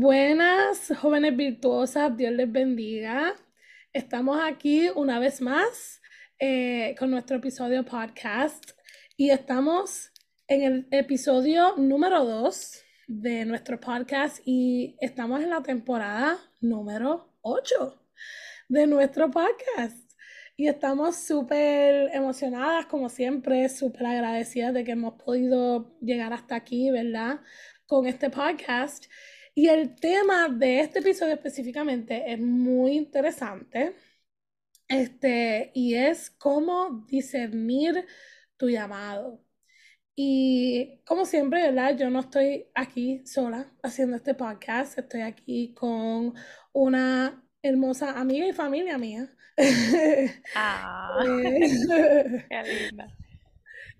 Buenas, jóvenes virtuosas, Dios les bendiga. Estamos aquí una vez más eh, con nuestro episodio podcast y estamos en el episodio número 2 de nuestro podcast y estamos en la temporada número 8 de nuestro podcast. Y estamos súper emocionadas, como siempre, súper agradecidas de que hemos podido llegar hasta aquí, ¿verdad? Con este podcast. Y el tema de este episodio específicamente es muy interesante. Este, y es cómo discernir tu llamado. Y como siempre, ¿verdad? Yo no estoy aquí sola haciendo este podcast, estoy aquí con una hermosa amiga y familia mía. Ah, qué linda.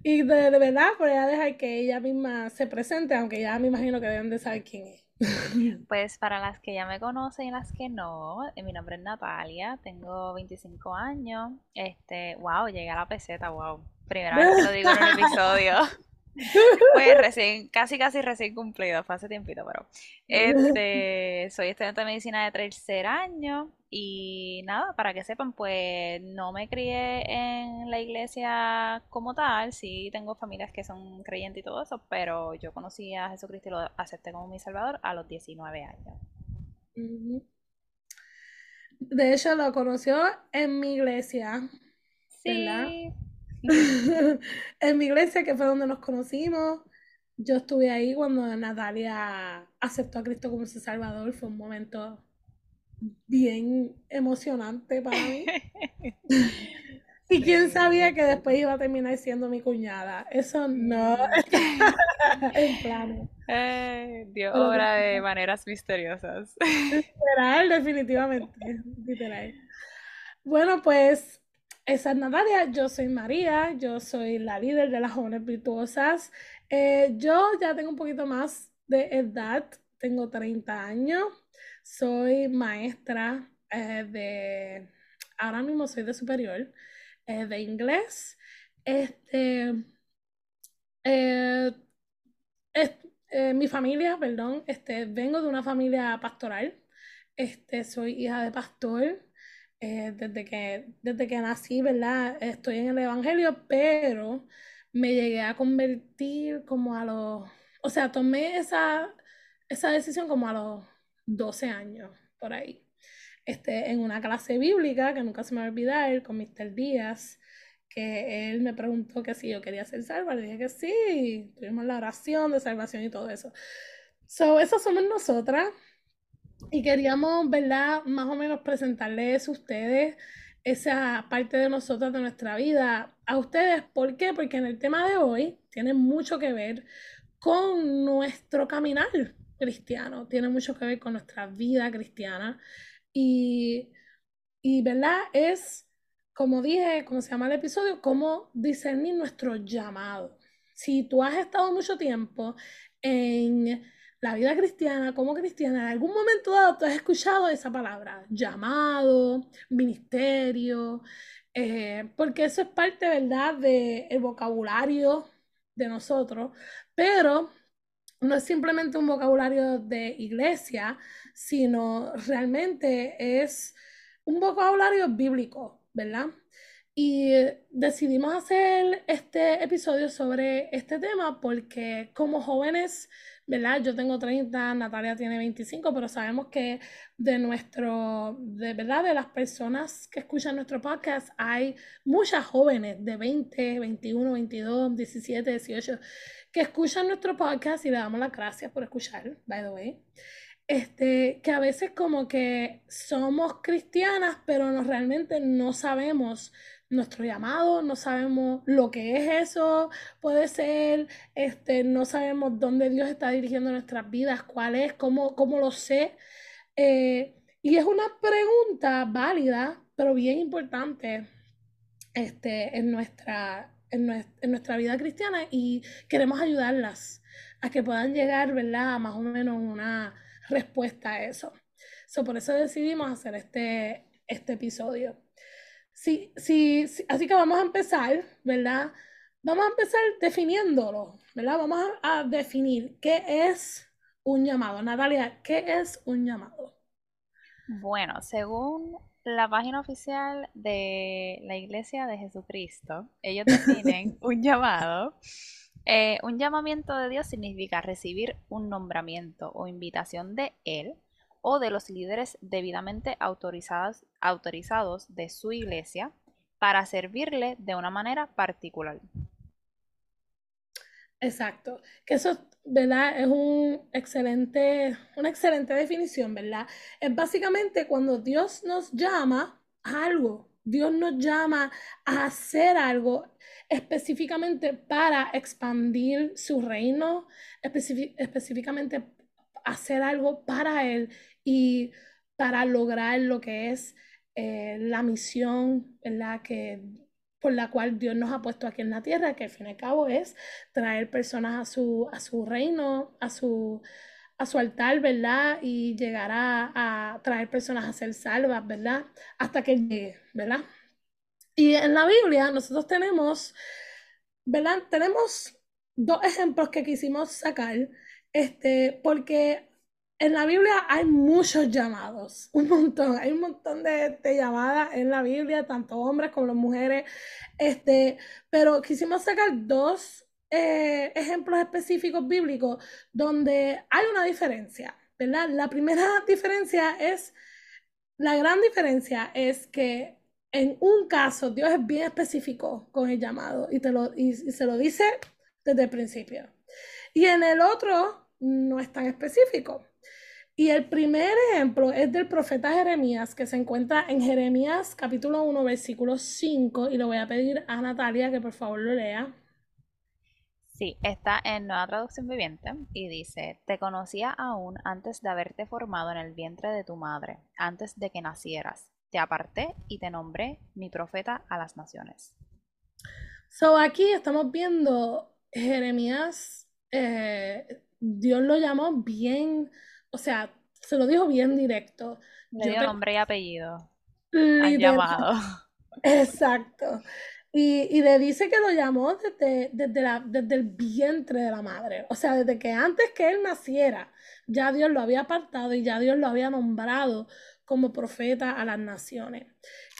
Y de, verdad, voy a dejar que ella misma se presente, aunque ya me imagino que deben de saber quién es. Pues para las que ya me conocen y las que no, eh, mi nombre es Natalia, tengo 25 años. Este, wow, llegué a la peseta, wow. Primera vez que lo digo en un episodio. Pues recién, casi casi recién cumplido, fue hace tiempito, pero este, soy estudiante de medicina de tercer año y nada, para que sepan, pues no me crié en la iglesia como tal, sí tengo familias que son creyentes y todo eso, pero yo conocí a Jesucristo y lo acepté como mi salvador a los 19 años. De hecho, lo conoció en mi iglesia. Sí. en mi iglesia, que fue donde nos conocimos. Yo estuve ahí cuando Natalia aceptó a Cristo como su Salvador. Fue un momento bien emocionante para mí. y quién sabía que después iba a terminar siendo mi cuñada. Eso no en plano. Dios obra de maneras misteriosas. Literal, definitivamente. Literal. Bueno, pues esa es Natalia, yo soy María, yo soy la líder de las jóvenes virtuosas. Eh, yo ya tengo un poquito más de edad, tengo 30 años, soy maestra eh, de, ahora mismo soy de superior, eh, de inglés. Este, mi familia, perdón, este, vengo de una familia pastoral, este, soy hija de pastor. Eh, desde que, desde que nací, ¿verdad? Estoy en el Evangelio, pero me llegué a convertir como a los, o sea, tomé esa, esa decisión como a los 12 años, por ahí. Este, en una clase bíblica que nunca se me va a olvidar, con Mr. Díaz, que él me preguntó que si yo quería ser salva, le dije que sí, tuvimos la oración de salvación y todo eso. So, esas somos nosotras. Y queríamos, ¿verdad? Más o menos presentarles a ustedes esa parte de nosotros, de nuestra vida, a ustedes. ¿Por qué? Porque en el tema de hoy tiene mucho que ver con nuestro caminar cristiano, tiene mucho que ver con nuestra vida cristiana. Y, y ¿verdad? Es, como dije, como se llama el episodio, cómo discernir nuestro llamado. Si tú has estado mucho tiempo en la vida cristiana, como cristiana, en algún momento dado tú has escuchado esa palabra, llamado, ministerio, eh, porque eso es parte, ¿verdad?, del vocabulario de nosotros, pero no es simplemente un vocabulario de iglesia, sino realmente es un vocabulario bíblico, ¿verdad? Y decidimos hacer este episodio sobre este tema porque como jóvenes ¿verdad? Yo tengo 30, Natalia tiene 25, pero sabemos que de nuestro, de verdad, de las personas que escuchan nuestro podcast, hay muchas jóvenes de 20, 21, 22, 17, 18, que escuchan nuestro podcast y le damos las gracias por escuchar, by the way. Este, que a veces como que somos cristianas, pero no, realmente no sabemos nuestro llamado, no sabemos lo que es eso, puede ser, este, no sabemos dónde Dios está dirigiendo nuestras vidas, cuál es, cómo, cómo lo sé. Eh, y es una pregunta válida, pero bien importante este, en, nuestra, en, nuestra, vida cristiana y queremos ayudarlas a que puedan llegar, ¿verdad?, a más o menos una respuesta a eso. So, por eso decidimos hacer este, este episodio. Sí, sí, así que vamos a empezar, ¿verdad? Vamos a empezar definiéndolo, ¿verdad? Vamos a, definir qué es un llamado. Natalia, ¿qué es un llamado? Bueno, según la página oficial de la Iglesia de Jesucristo, ellos definen un llamado. Eh, un llamamiento de Dios significa recibir un nombramiento o invitación de Él o de los líderes debidamente autorizados, autorizados de su iglesia para servirle de una manera particular. Exacto, que eso, ¿verdad? Es un excelente, una excelente definición, ¿verdad? Es básicamente cuando Dios nos llama a algo, Dios nos llama a hacer algo específicamente para expandir su reino, específicamente hacer algo para Él y para lograr lo que es eh, la misión, ¿verdad? Que por la cual Dios nos ha puesto aquí en la tierra, que al fin y al cabo es traer personas a su, a su reino, a su, a su altar, ¿verdad? Y llegar a, traer personas a ser salvas, ¿verdad? Hasta que llegue, ¿verdad? Y en la Biblia nosotros tenemos, ¿verdad? Tenemos dos ejemplos que quisimos sacar, este, porque en la Biblia hay muchos llamados, un montón, hay un montón de, llamadas en la Biblia, tanto hombres como mujeres, este, pero quisimos sacar dos eh, ejemplos específicos bíblicos donde hay una diferencia, ¿verdad? La primera diferencia es, la gran diferencia es que en un caso Dios es bien específico con el llamado y, te lo, y se lo dice desde el principio. Y en el otro no es tan específico. Y el primer ejemplo es del profeta Jeremías, que se encuentra en Jeremías capítulo 1, versículo 5, y le voy a pedir a Natalia que por favor lo lea. Sí, está en Nueva Traducción Viviente y dice, te conocía aún antes de haberte formado en el vientre de tu madre, antes de que nacieras. Te aparté y te nombré mi profeta a las naciones. So aquí estamos viendo Jeremías, eh, Dios lo llamó bien o sea, se lo dijo bien directo. Le dio nombre y apellido. Han llamado. Exacto. Y, le dice que lo llamó desde, desde, la, desde el vientre de la madre. O sea, desde que antes que él naciera, ya Dios lo había apartado y ya Dios lo había nombrado como profeta a las naciones.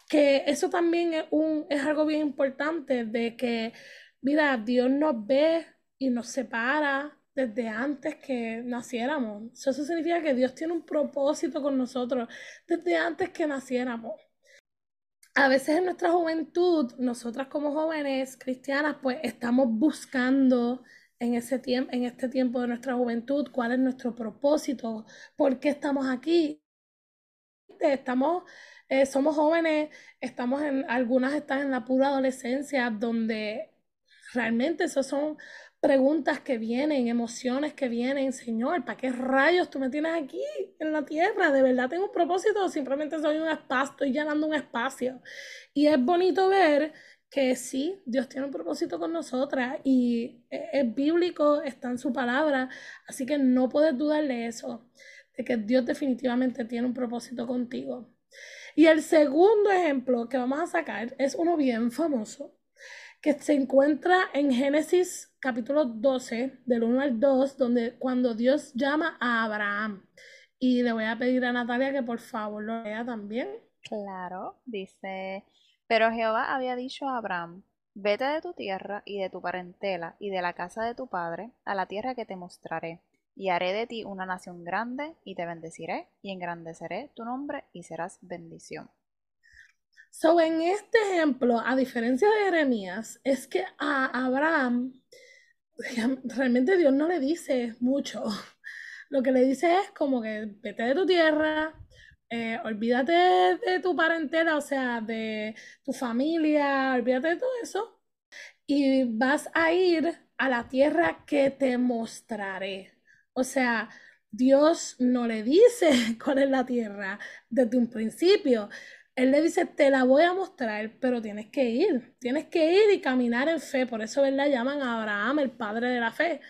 Que eso también es, un, es algo bien importante de que, mira, Dios nos ve y nos separa desde antes que naciéramos. Eso significa que Dios tiene un propósito con nosotros desde antes que naciéramos. A veces en nuestra juventud, nosotras como jóvenes cristianas, pues estamos buscando en, ese en este tiempo de nuestra juventud cuál es nuestro propósito, por qué estamos aquí. Estamos, eh, somos jóvenes, estamos en, algunas están en la pura adolescencia, donde realmente esos son preguntas que vienen, emociones que vienen, Señor, ¿para qué rayos tú me tienes aquí en la tierra? ¿De verdad tengo un propósito o simplemente soy un espacio, estoy llenando un espacio? Y es bonito ver que sí, Dios tiene un propósito con nosotras y e, es, bíblico, está en su palabra, así que no puedes dudar de eso, de que Dios definitivamente tiene un propósito contigo. Y el segundo ejemplo que vamos a sacar es uno bien famoso, que se encuentra en Génesis capítulo 12, del 1 al 2, donde cuando Dios llama a Abraham. Y le voy a pedir a Natalia que por favor lo lea también. Claro, dice, pero Jehová había dicho a Abraham, vete de tu tierra y de tu parentela y de la casa de tu padre a la tierra que te mostraré, y haré de ti una nación grande y te bendeciré y engrandeceré tu nombre y serás bendición. So, en este ejemplo, a diferencia de Jeremías, es que a Abraham realmente Dios no le dice mucho. Lo que le dice es como que vete de tu tierra, eh, olvídate de tu parentela, o sea, de tu familia, olvídate de todo eso. Y vas a ir a la tierra que te mostraré. O sea, Dios no le dice cuál es la tierra desde un principio. Él le dice, te la voy a mostrar, pero tienes que ir, tienes que ir y caminar en fe. Por eso, ¿verdad? Llaman Abraham el padre de la fe.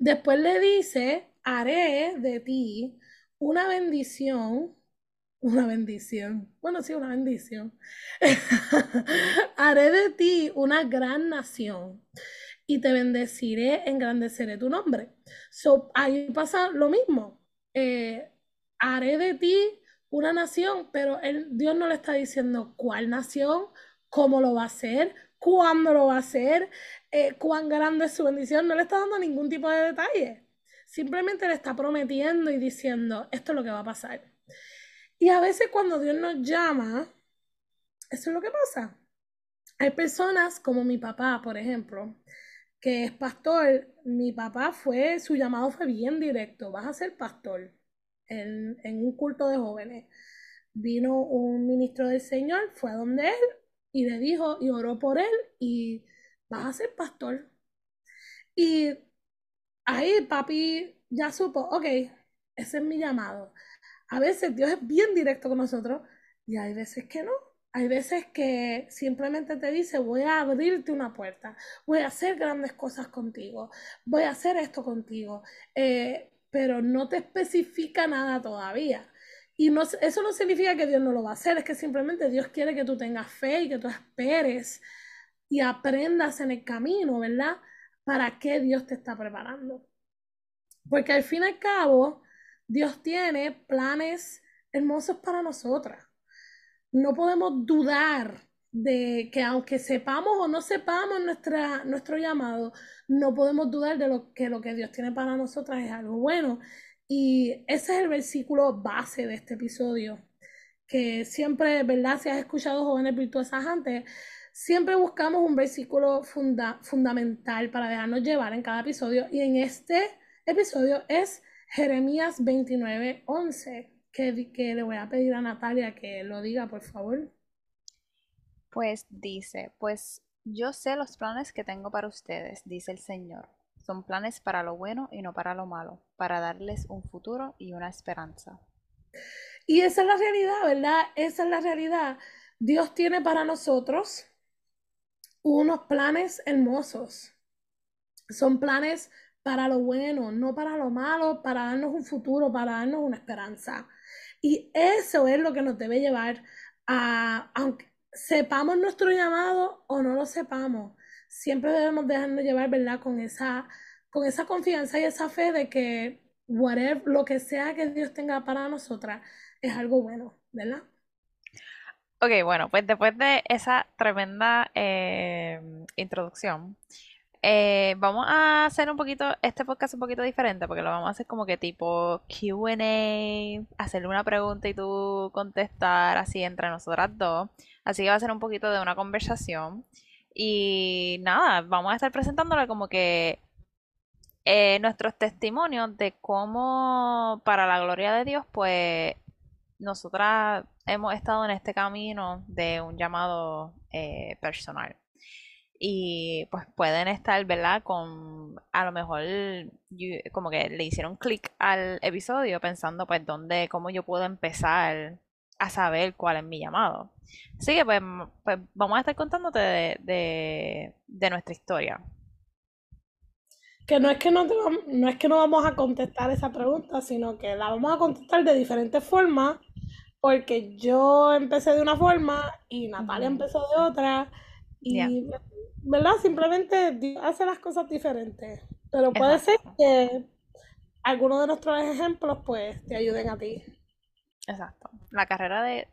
Después le dice, haré de ti una bendición, una bendición, bueno, sí, una bendición. haré de ti una gran nación. y te bendeciré, engrandeceré tu nombre. So, ahí pasa lo mismo. Eh, haré de ti una nación, pero Dios no le está diciendo cuál nación, cómo lo va a hacer, cuándo lo va a hacer, eh, cuán grande es su bendición. No le está dando ningún tipo de detalle. Simplemente le está prometiendo y diciendo, esto es lo que va a pasar. Y a veces cuando Dios nos llama, eso es lo que pasa. Hay personas como mi papá, por ejemplo, que es pastor. Mi papá fue, su llamado fue bien directo, vas a ser pastor en, en un culto de jóvenes. Vino un ministro del Señor, fue a donde él y le dijo y oró por él y vas a ser pastor. Y ahí papi ya supo, ok, ese es mi llamado. A veces Dios es bien directo con nosotros y hay veces que no. Hay veces que simplemente te dice, voy a abrirte una puerta, voy a hacer grandes cosas contigo, voy a hacer esto contigo, eh, pero no te especifica nada todavía. Y no, eso no significa que Dios no lo va a hacer, es que simplemente Dios quiere que tú tengas fe y que tú esperes y aprendas en el camino, ¿verdad? Para qué Dios te está preparando. Porque al fin y al cabo, Dios tiene planes hermosos para nosotras. No podemos dudar de que aunque sepamos o no sepamos nuestra, nuestro llamado, no podemos dudar de lo que lo que Dios tiene para nosotras es algo bueno. Y ese es el versículo base de este episodio, que siempre, ¿verdad? Si has escuchado jóvenes virtuosas antes, siempre buscamos un versículo fundamental para dejarnos llevar en cada episodio. Y en este episodio es Jeremías 29, 11, que, que le voy a pedir a Natalia que lo diga, por favor. Pues dice, pues yo sé los planes que tengo para ustedes, dice el Señor son planes para lo bueno y no para lo malo, para darles un futuro y una esperanza. Y esa es la realidad, ¿verdad? Esa es la realidad. Dios tiene para nosotros unos planes hermosos. Son planes para lo bueno, no para lo malo, para darnos un futuro, para darnos una esperanza. Y eso es lo que nos debe llevar a, aunque sepamos nuestro llamado o no lo sepamos, siempre debemos dejarnos llevar, ¿verdad? Con esa, con esa confianza y esa fe de que whatever, lo que sea que Dios tenga para nosotras es algo bueno, ¿verdad? Ok, bueno, pues después de esa tremenda eh, introducción, eh, vamos a hacer un poquito, este podcast un poquito diferente, porque lo vamos a hacer como que tipo QA, hacerle una pregunta y tú contestar así entre nosotras dos. Así que va a ser un poquito de una conversación. Y nada, vamos a estar presentándole como que eh, nuestros testimonios de cómo, para la gloria de Dios, pues nosotras hemos estado en este camino de un llamado eh, personal. Y pues pueden estar, ¿verdad? Con a lo mejor como que le hicieron clic al episodio pensando pues dónde, cómo yo puedo empezar a saber cuál es mi llamado. Así que pues, pues vamos a estar contándote de, nuestra historia. Que no es que no, no es que no vamos a contestar esa pregunta, sino que la vamos a contestar de diferentes formas, porque yo empecé de una forma y Natalia empezó de otra, y ¿verdad? Simplemente hace las cosas diferentes. Pero puede ser que algunos de nuestros ejemplos pues te ayuden a ti. Exacto. La carrera de,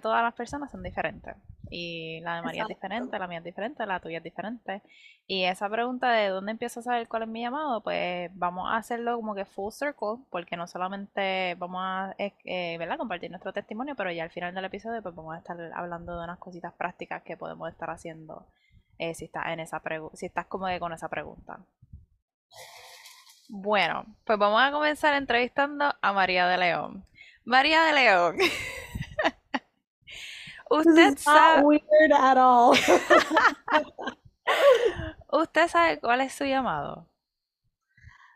todas las personas son diferentes. Y la de María es diferente, la mía es diferente, la tuya es diferente. Y esa pregunta de dónde empiezo a saber cuál es mi llamado, pues vamos a hacerlo como que full circle, porque no solamente vamos a eh, ¿verdad? compartir nuestro testimonio, pero ya al final del episodio pues vamos a estar hablando de unas cositas prácticas que podemos estar haciendo eh, si estás en esa si estás cómodo con esa pregunta. Bueno, pues vamos a comenzar entrevistando a María de León. María de León. Usted sabe. ¿Usted sabe cuál es su llamado?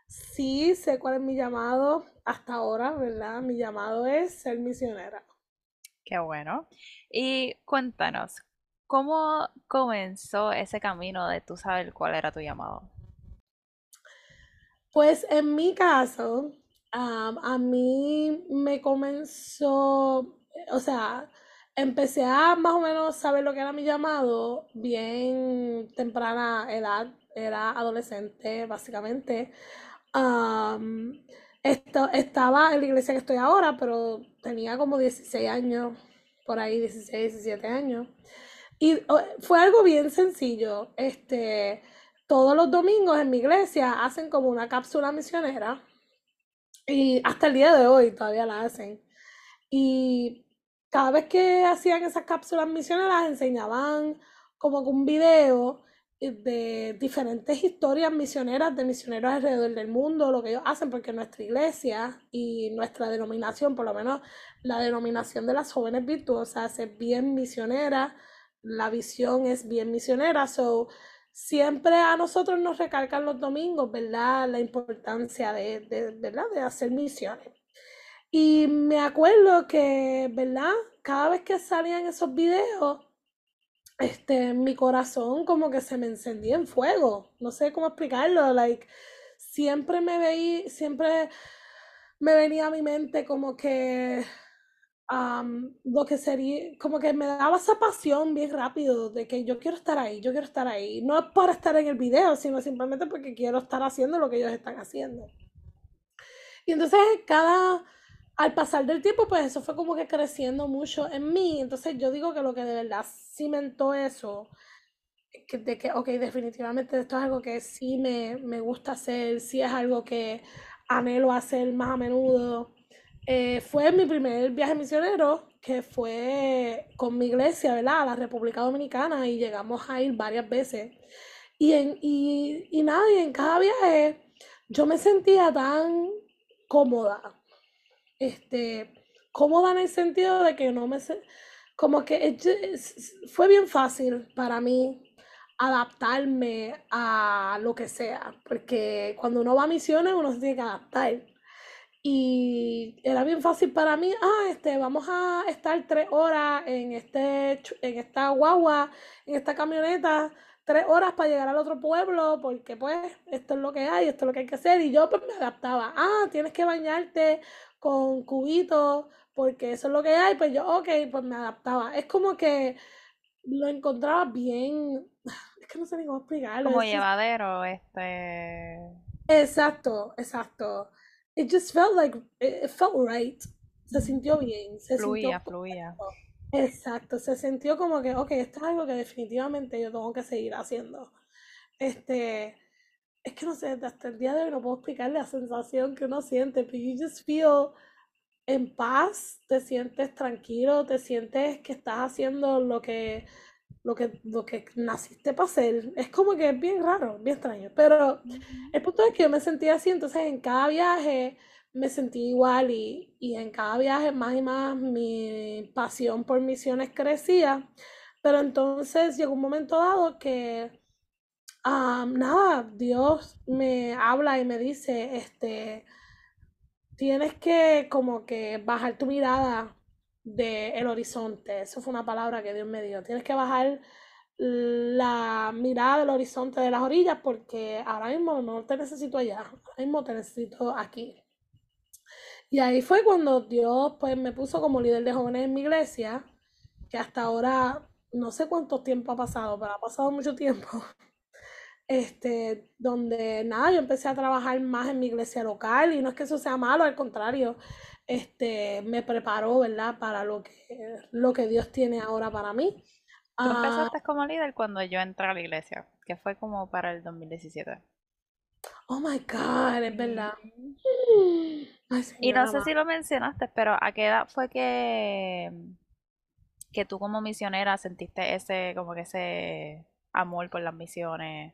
Sí, sé cuál es mi llamado hasta ahora, ¿verdad? Mi llamado es ser misionera. Qué bueno. Y cuéntanos, ¿cómo comenzó ese camino de tú saber cuál era tu llamado? Pues en mi caso, a mí me comenzó, o sea, empecé a más o menos saber lo que era mi llamado bien temprana edad. era adolescente, básicamente. esto, estaba en la iglesia que estoy ahora, pero tenía como 16 años, por ahí 16, 17 años. Y fue algo bien sencillo. Este, todos los domingos en mi iglesia hacen como una cápsula misionera. Y hasta el día de hoy todavía la hacen. Y cada vez que hacían esas cápsulas misioneras enseñaban como un video de diferentes historias misioneras de misioneros alrededor del mundo, lo que ellos hacen, porque nuestra iglesia y nuestra denominación, por lo menos la denominación de las jóvenes virtuosas, es bien misionera, la visión es bien misionera, so siempre a nosotros nos recalcan los domingos, ¿verdad? La importancia de, de, ¿verdad? de hacer misiones. Y me acuerdo que, ¿verdad? Cada vez que salían esos videos, este, mi corazón como que se me encendía en fuego. No sé cómo explicarlo. Like, siempre me veí, siempre me venía a mi mente como que lo que sería, como que me daba esa pasión bien rápido de que yo quiero estar ahí, yo quiero estar ahí. No es para estar en el video, sino simplemente porque quiero estar haciendo lo que ellos están haciendo. Y entonces cada, al pasar del tiempo, pues eso fue como que creciendo mucho en mí. Entonces yo digo que lo que de verdad cimentó eso, que, de que, ok, definitivamente esto es algo que sí me, me gusta hacer, sí es algo que anhelo hacer más a menudo eh, fue mi primer viaje misionero, que fue con mi iglesia, ¿verdad? A la República Dominicana y llegamos a ir varias veces. Y, en, y, y nada, y en cada viaje yo me sentía tan cómoda. Este, cómoda en el sentido de que no me... Como que fue bien fácil para mí adaptarme a lo que sea, porque cuando uno va a misiones uno se tiene que adaptar. Y era bien fácil para mí, ah, este, vamos a estar tres horas en, este, en esta guagua, en esta camioneta, tres horas para llegar al otro pueblo, porque pues esto es lo que hay, esto es lo que hay que hacer. Y yo pues me adaptaba, ah, tienes que bañarte con cubitos, porque eso es lo que hay, pues yo, ok, pues me adaptaba. Es como que lo encontraba bien, es que no sé ni cómo explicarlo. Como llevadero, este... Exacto, exacto it just felt like, it felt right. Se sintió bien. Se fluía, fluía. Exacto, se sintió como que, ok, esto es algo que definitivamente yo tengo que seguir haciendo. Este, es que no sé, hasta el día de hoy no puedo explicar la sensación que uno siente, pero you just feel en paz, te sientes tranquilo, te sientes que estás haciendo lo que lo que, lo que naciste para hacer. Es como que es bien raro, bien extraño. Pero el punto es que yo me sentía así, entonces en cada viaje me sentí igual y, en cada viaje más y más mi pasión por misiones crecía. Pero entonces llegó un momento dado que, nada, Dios me habla y me dice, este, tienes que como que bajar tu mirada del horizonte. Eso fue una palabra que Dios me dio. Tienes que bajar la mirada del horizonte de las orillas porque ahora mismo no te necesito allá, ahora mismo te necesito aquí. Y ahí fue cuando Dios pues me puso como líder de jóvenes en mi iglesia, que hasta ahora no sé cuánto tiempo ha pasado, pero ha pasado mucho tiempo. Este, donde nada, yo empecé a trabajar más en mi iglesia local y no es que eso sea malo, al contrario, este, me preparó, ¿verdad? Para lo que, lo que Dios tiene ahora para mí. Tú ah, empezaste como líder cuando yo entré a la iglesia, que fue como para el 2017. Oh my God, es verdad. y no sé si lo mencionaste, pero ¿a qué edad fue que, que tú como misionera sentiste ese, como que ese amor por las misiones?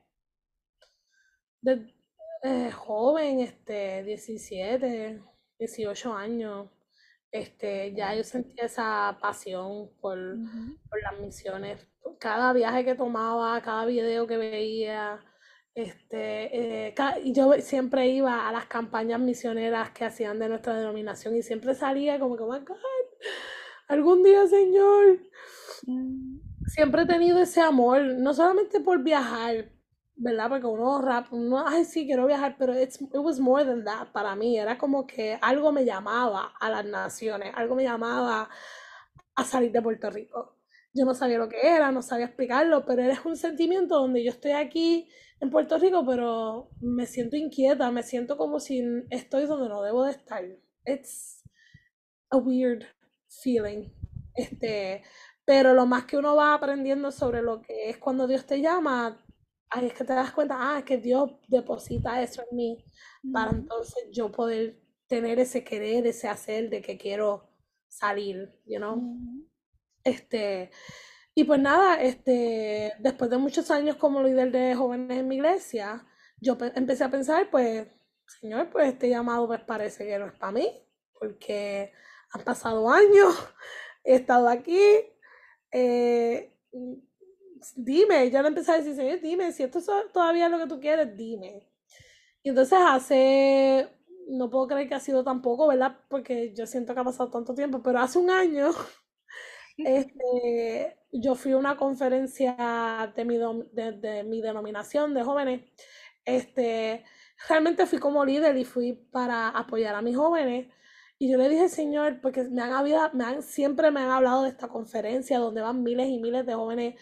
De, eh, joven, este, 17. 18 años, este, ya yo sentía esa pasión por, las misiones. Cada viaje que tomaba, cada video que veía, este, eh, yo siempre iba a las campañas misioneras que hacían de nuestra denominación y siempre salía como que, oh my God, algún día, Señor. Mm. Siempre he tenido ese amor, no solamente por viajar, ¿verdad? Porque uno rap, uno, ay, sí, quiero viajar, pero it's, it was more than that para mí. Era como que algo me llamaba a las naciones, algo me llamaba a salir de Puerto Rico. Yo no sabía lo que era, no sabía explicarlo, pero era un sentimiento donde yo estoy aquí en Puerto Rico, pero me siento inquieta, me siento como si estoy donde no debo de estar. It's a weird feeling. Este, pero lo más que uno va aprendiendo sobre lo que es cuando Dios te llama, ahí es que te das cuenta, ah, es que Dios deposita eso en mí para entonces yo poder tener ese querer, ese hacer de que quiero salir, you know? Este, y pues nada, este, después de muchos años como líder de jóvenes en mi iglesia, yo empecé a pensar, pues, Señor, pues este llamado pues parece que no es para mí, porque han pasado años, he estado aquí, eh, dime, yo le empecé a decir, Señor, dime, si esto es todavía lo que tú quieres, dime. Y entonces hace, no puedo creer que ha sido tan poco, ¿verdad? Porque yo siento que ha pasado tanto tiempo, pero hace un año, este, yo fui a una conferencia de mi, de, mi denominación de jóvenes. Este, realmente fui como líder y fui para apoyar a mis jóvenes. Y yo le dije, Señor, porque me han, habido, me han, siempre me han hablado de esta conferencia donde van miles y miles de jóvenes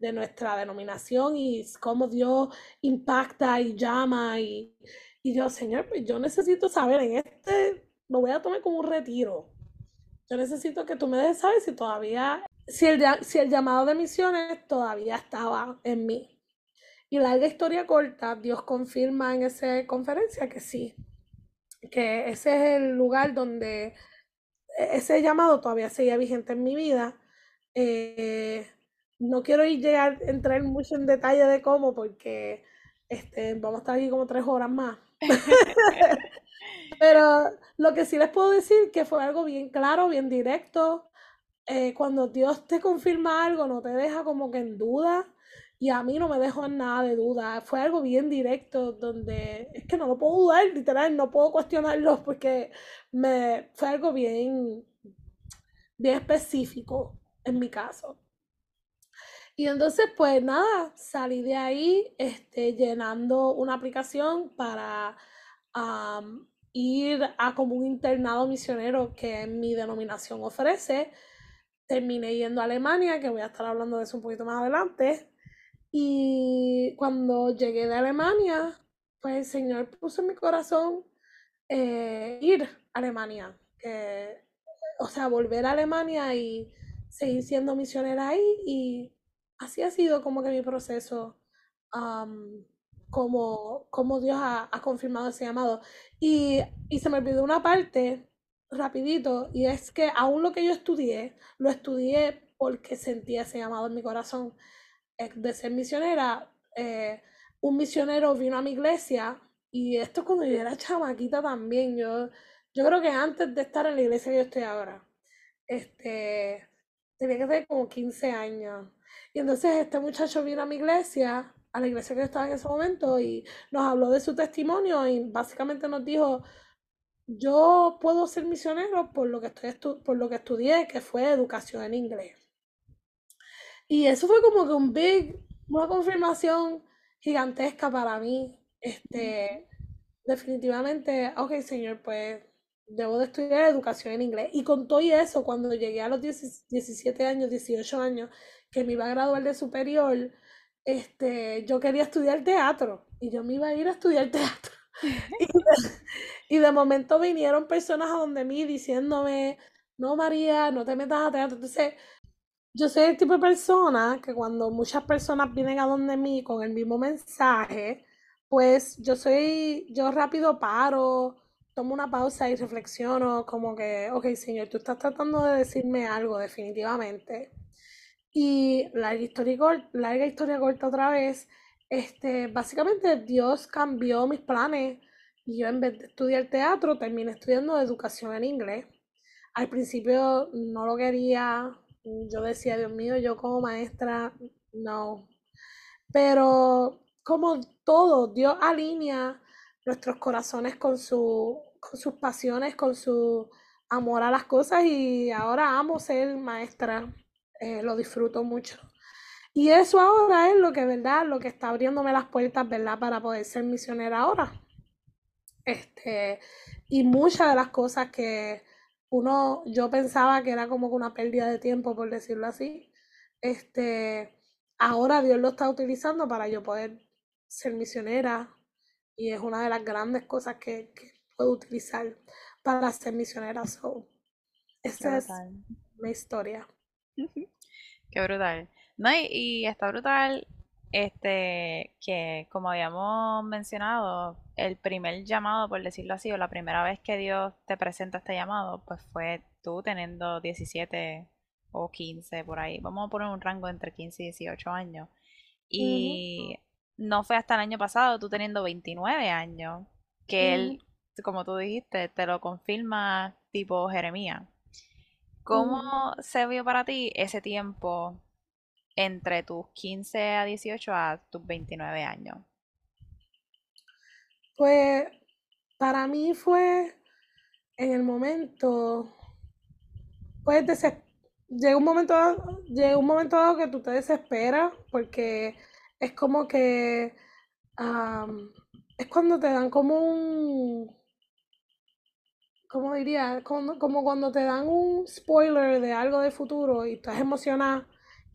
de nuestra denominación y cómo Dios impacta y llama. Y, y yo, Señor, pues yo necesito saber, en este lo voy a tomar como un retiro. Yo necesito que tú me dejes saber si todavía, si el, si el llamado de misiones todavía estaba en mí. Y larga historia corta, Dios confirma en esa conferencia que sí, que ese es el lugar donde e-, ese llamado todavía seguía vigente en mi vida. Eh, no quiero ir llegar, entrar mucho en detalle de cómo, porque este, vamos a estar aquí como tres horas más. Pero lo que sí les puedo decir que fue algo bien claro, bien directo. Eh, cuando Dios te confirma algo, no te deja como que en duda. Y a mí no me dejó en nada de duda. Fue algo bien directo donde es que no lo puedo dudar, literal, no puedo cuestionarlo porque me fue algo bien, bien específico en mi caso. Y entonces, pues nada, salí de ahí este, llenando una aplicación para ir a como un internado misionero que mi denominación ofrece. Terminé yendo a Alemania, que voy a estar hablando de eso un poquito más adelante. Y cuando llegué de Alemania, pues el Señor puso en mi corazón eh, ir a Alemania. o sea, volver a Alemania y seguir siendo misionera ahí. Y así ha sido como que mi proceso, como, como Dios ha, ha, confirmado ese llamado. Y, y se me olvidó una parte rapidito, y es que aún lo que yo estudié, lo estudié porque sentía ese llamado en mi corazón de ser misionera, eh, un misionero vino a mi iglesia y esto cuando yo era chamaquita también, yo, yo creo que antes de estar en la iglesia que yo estoy ahora, este, tenía que tener como 15 años. Y entonces este muchacho vino a mi iglesia, a la iglesia que yo estaba en ese momento, y nos habló de su testimonio y básicamente nos dijo, yo puedo ser misionero por lo que, estoy por lo que estudié, que fue educación en inglés. Y eso fue como que un big, una confirmación gigantesca para mí. Este, definitivamente, ok, señor, pues debo de estudiar educación en inglés. Y con todo eso, cuando llegué a los 17 años, 18 años, que me iba a graduar de superior, este, yo quería estudiar teatro y yo me iba a ir a estudiar teatro. y, de, momento vinieron personas a donde mí diciéndome, no María, no te metas a teatro. Entonces, yo soy el tipo de persona que cuando muchas personas vienen a donde mí con el mismo mensaje, pues yo soy, yo rápido paro, tomo una pausa y reflexiono como que, ok, señor, tú estás tratando de decirme algo definitivamente. Y larga historia, larga historia corta otra vez, este, básicamente Dios cambió mis planes y yo en vez de estudiar teatro terminé estudiando educación en inglés. Al principio no lo quería, yo decía, Dios mío, yo como maestra, no. Pero como todo, Dios alinea nuestros corazones con, con sus pasiones, con su amor a las cosas y ahora amo ser maestra, eh, lo disfruto mucho. Y eso ahora es lo que, ¿verdad? Lo que está abriéndome las puertas, ¿verdad? Para poder ser misionera ahora. Este, y muchas de las cosas que, uno, yo pensaba que era como una pérdida de tiempo, por decirlo así. Este, ahora Dios lo está utilizando para yo poder ser misionera y es una de las grandes cosas que, puedo utilizar para ser misionera. So, esa es mi historia. Qué brutal. No, y, está brutal este que como habíamos mencionado, el primer llamado, por decirlo así, o la primera vez que Dios te presenta este llamado, pues fue tú teniendo 17 o 15 por ahí. Vamos a poner un rango entre 15 y 18 años. Y no fue hasta el año pasado, tú teniendo 29 años, que él, como tú dijiste, te lo confirma tipo Jeremías. ¿Cómo se vio para ti ese tiempo entre tus 15 a 18 a tus 29 años? Pues para mí fue en el momento, pues llega un momento llega un momento dado que tú te desesperas porque es como que es cuando te dan como un ¿cómo diría? Como, como cuando te dan un spoiler de algo de futuro y estás emocionada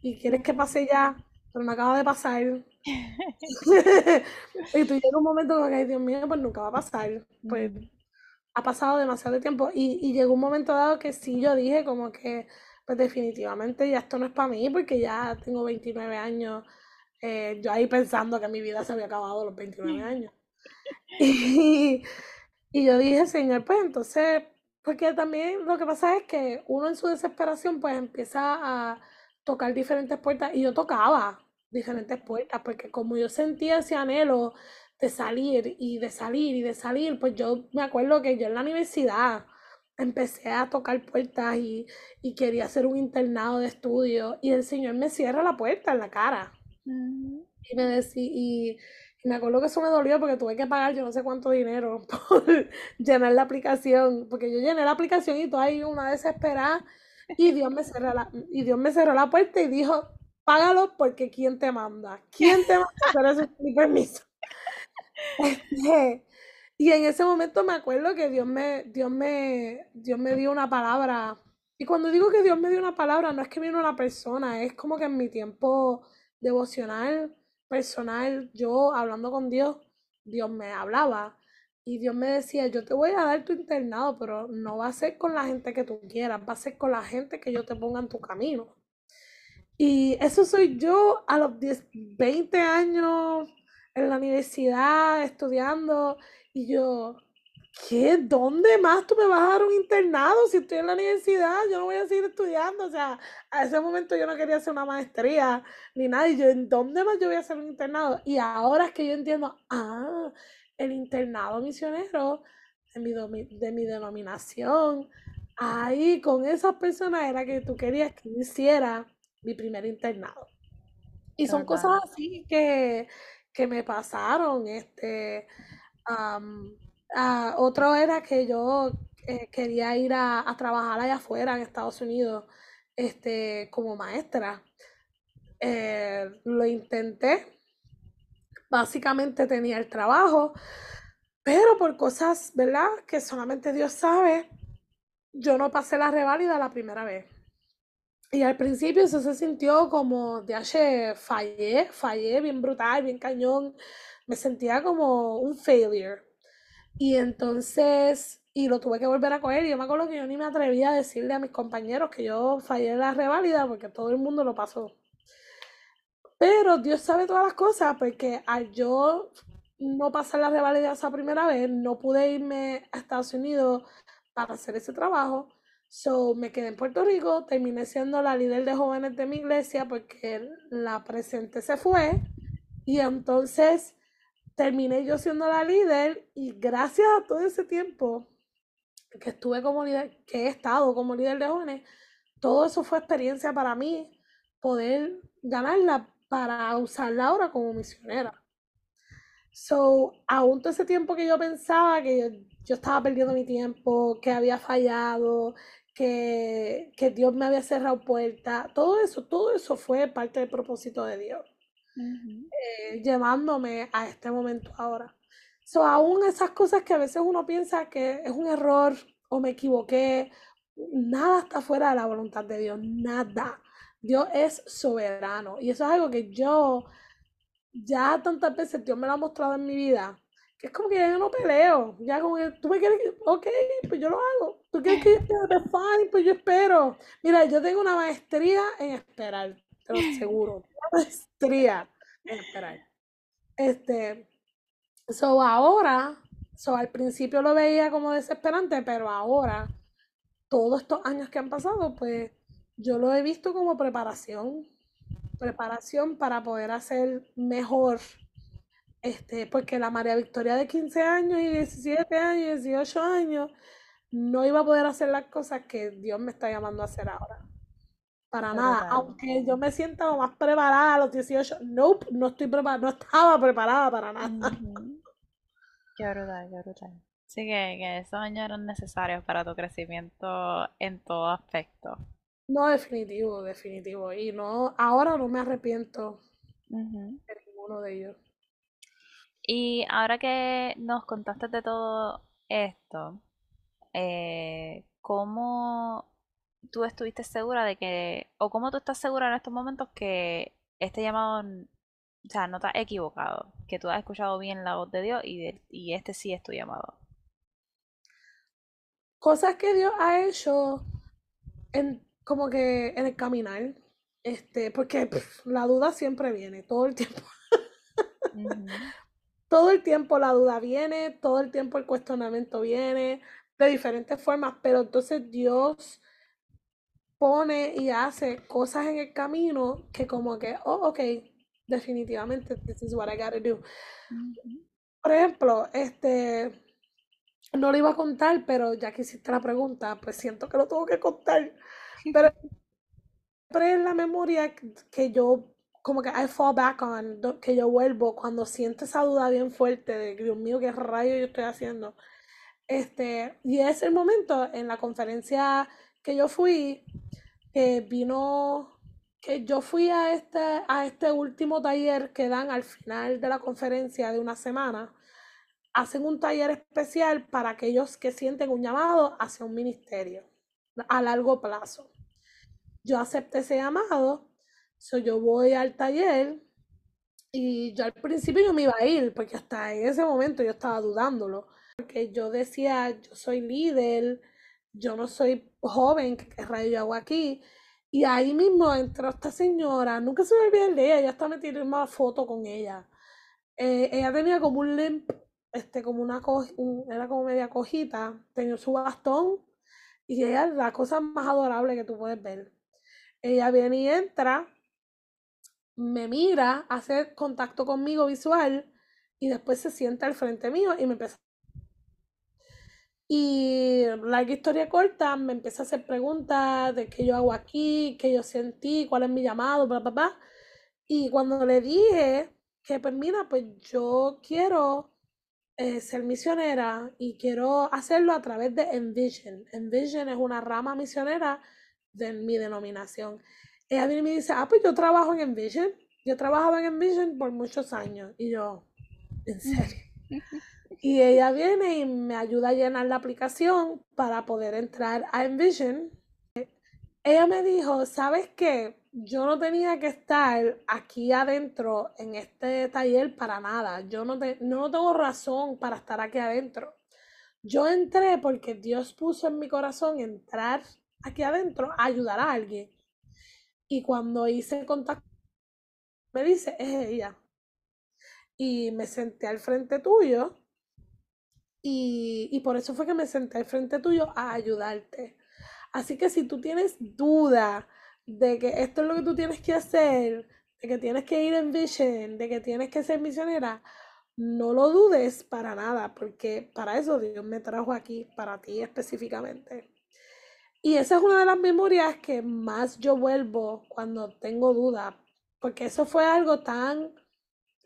y quieres que pase ya, pero no acaba de pasar. y tú llega un momento como que, Dios mío, pues nunca va a pasar. Pues ha pasado demasiado tiempo. Y, y llegó un momento dado que sí, yo dije como que, pues definitivamente ya esto no es para mí, porque ya tengo 29 años. Eh, yo ahí pensando que mi vida se había acabado a los 29 años. Y, y yo dije, Señor, pues entonces, porque también lo que pasa es que uno en su desesperación pues empieza a tocar diferentes puertas y yo tocaba diferentes puertas porque como yo sentía ese anhelo de salir y de salir y de salir, pues yo me acuerdo que yo en la universidad empecé a tocar puertas y, quería hacer un internado de estudio y el Señor me cierra la puerta en la cara. Y me decía, y, me acuerdo que eso me dolió porque tuve que pagar yo no sé cuánto dinero por llenar la aplicación, porque yo llené la aplicación y todo ahí una desesperada y Dios me cerró la, y Dios me cerró la puerta y dijo, págalo porque ¿quién te manda? ¿Quién te manda hacer eso permiso? Este, y en ese momento me acuerdo que Dios me, Dios me, Dios me dio una palabra. Y cuando digo que Dios me dio una palabra, no es que vino una persona, es como que en mi tiempo devocional, personal, yo hablando con Dios, Dios me hablaba. Y Dios me decía, yo te voy a dar tu internado, pero no va a ser con la gente que tú quieras, va a ser con la gente que yo te ponga en tu camino. Y eso soy yo a los 10, 20 años en la universidad estudiando y yo, ¿qué? ¿Dónde más tú me vas a dar un internado si estoy en la universidad? Yo no voy a seguir estudiando. O sea, a ese momento yo no quería hacer una maestría ni nada. Y yo, ¿en dónde más yo voy a hacer un internado? Y ahora es que yo entiendo, ah, el internado misionero de mi, de mi denominación, ahí con esas personas era que tú querías que hiciera mi primer internado. Y son cosas así que, me pasaron. Este, otro era que yo eh, quería ir a, trabajar allá afuera en Estados Unidos este, como maestra. Eh, lo intenté, básicamente tenía el trabajo, pero por cosas, ¿verdad? Que solamente Dios sabe, yo no pasé la reválida la primera vez. Y al principio eso se sintió como, de H, fallé, fallé, bien brutal, bien cañón. Me sentía como un failure. Y entonces, y lo tuve que volver a coger. Y yo me acuerdo que yo ni me atrevía a decirle a mis compañeros que yo fallé la reválida porque todo el mundo lo pasó. Pero Dios sabe todas las cosas, porque al yo no pasar la rivalidad esa primera vez, no pude irme a Estados Unidos para hacer ese trabajo. So, me quedé en Puerto Rico, terminé siendo la líder de jóvenes de mi iglesia porque la presente se fue. Y entonces terminé yo siendo la líder y gracias a todo ese tiempo que estuve como líder, que he estado como líder de jóvenes, todo eso fue experiencia para mí, poder ganarla para usarla ahora como misionera. So, aún todo ese tiempo que yo pensaba que yo, estaba perdiendo mi tiempo, que había fallado, que, que, Dios me había cerrado puertas, todo eso, todo eso fue parte del propósito de Dios, eh, llevándome a este momento ahora. So, aún esas cosas que a veces uno piensa que es un error o me equivoqué, nada está fuera de la voluntad de Dios, nada. Dios es soberano. Y eso es algo que yo ya tantas veces Dios me lo ha mostrado en mi vida, que es como que yo no peleo, ya como que tú me quieres, ok, pues yo lo hago, tú quieres que yo espere, fine, pues yo espero. Mira, yo tengo una maestría en esperar, te lo aseguro, maestría. Este, so ahora, so al principio lo veía como desesperante, pero ahora, todos estos años que han pasado, pues yo lo he visto como preparación, preparación para poder hacer mejor, este, porque la María Victoria de 15 años y 17 años y 18 años no iba a poder hacer las cosas que Dios me está llamando a hacer ahora. Para nada, aunque yo me sienta más preparada a los 18, nope, no estoy preparada, no estaba preparada para nada. Qué brutal, qué brutal. Sí que, que esos años eran necesarios para tu crecimiento en todo aspecto. No, definitivo, definitivo. Y no, ahora no me arrepiento de ninguno de ellos. Y ahora que nos contaste de todo esto, eh, ¿cómo tú estuviste segura de que, o cómo tú estás segura en estos momentos que este llamado, o sea, no te has equivocado, que tú has escuchado bien la voz de Dios y, y este sí es tu llamado? Cosas que Dios ha hecho en como que en el caminar, este, porque la duda siempre viene, todo el tiempo. Todo el tiempo la duda viene, todo el tiempo el cuestionamiento viene, de diferentes formas, pero entonces Dios pone y hace cosas en el camino que como que, oh, ok, definitivamente, this is what I gotta do. Por ejemplo, este, no lo iba a contar, pero ya que hiciste la pregunta, pues siento que lo tengo que contar. Pero siempre en la memoria que yo, como que I fall back on, que yo vuelvo cuando siento esa duda bien fuerte de, Dios mío, ¿qué rayo yo estoy haciendo? Este, y es el momento en la conferencia que yo fui, que vino, que yo fui a este, a este último taller que dan al final de la conferencia de una semana. Hacen un taller especial para aquellos que sienten un llamado hacia un ministerio a largo plazo yo acepté ese llamado, so yo voy al taller y yo al principio yo me iba a ir, porque hasta en ese momento yo estaba dudándolo, porque yo decía, yo soy líder, yo no soy joven, ¿qué rayo yo hago aquí? Y ahí mismo entró esta señora, nunca se me olvidó de ella, ya hasta me tiré una foto con ella. Eh, ella tenía como un limp, este, como una era como media cojita, tenía su bastón y ella es la cosa más adorable que tú puedes ver. Ella viene y entra, me mira, hace contacto conmigo visual y después se sienta al frente mío y me empieza. Y larga historia corta, me empieza a hacer preguntas de qué yo hago aquí, qué yo sentí, cuál es mi llamado, bla, bla, bla. Y cuando le dije que, pues mira, pues yo quiero eh, ser misionera y quiero hacerlo a través de Envision. Envision es una rama misionera de mi denominación. Ella viene y me dice, ah, pues yo trabajo en Envision. Yo trabajaba en Envision por muchos años. Y yo, ¿en serio? Y ella viene y me ayuda a llenar la aplicación para poder entrar a Envision. Ella me dijo, ¿sabes qué? Yo no tenía que estar aquí adentro en este taller para nada. Yo no, no tengo razón para estar aquí adentro. Yo entré porque Dios puso en mi corazón entrar aquí adentro a ayudar a alguien. Y cuando hice contacto, me dice, es ella. Y me senté al frente tuyo. Y, y por eso fue que me senté al frente tuyo a ayudarte. Así que si tú tienes duda de que esto es lo que tú tienes que hacer, de que tienes que ir en Vision, de que tienes que ser misionera, no lo dudes para nada, porque para eso Dios me trajo aquí, para ti específicamente. Y esa es una de las memorias que más yo vuelvo cuando tengo dudas, porque eso fue algo tan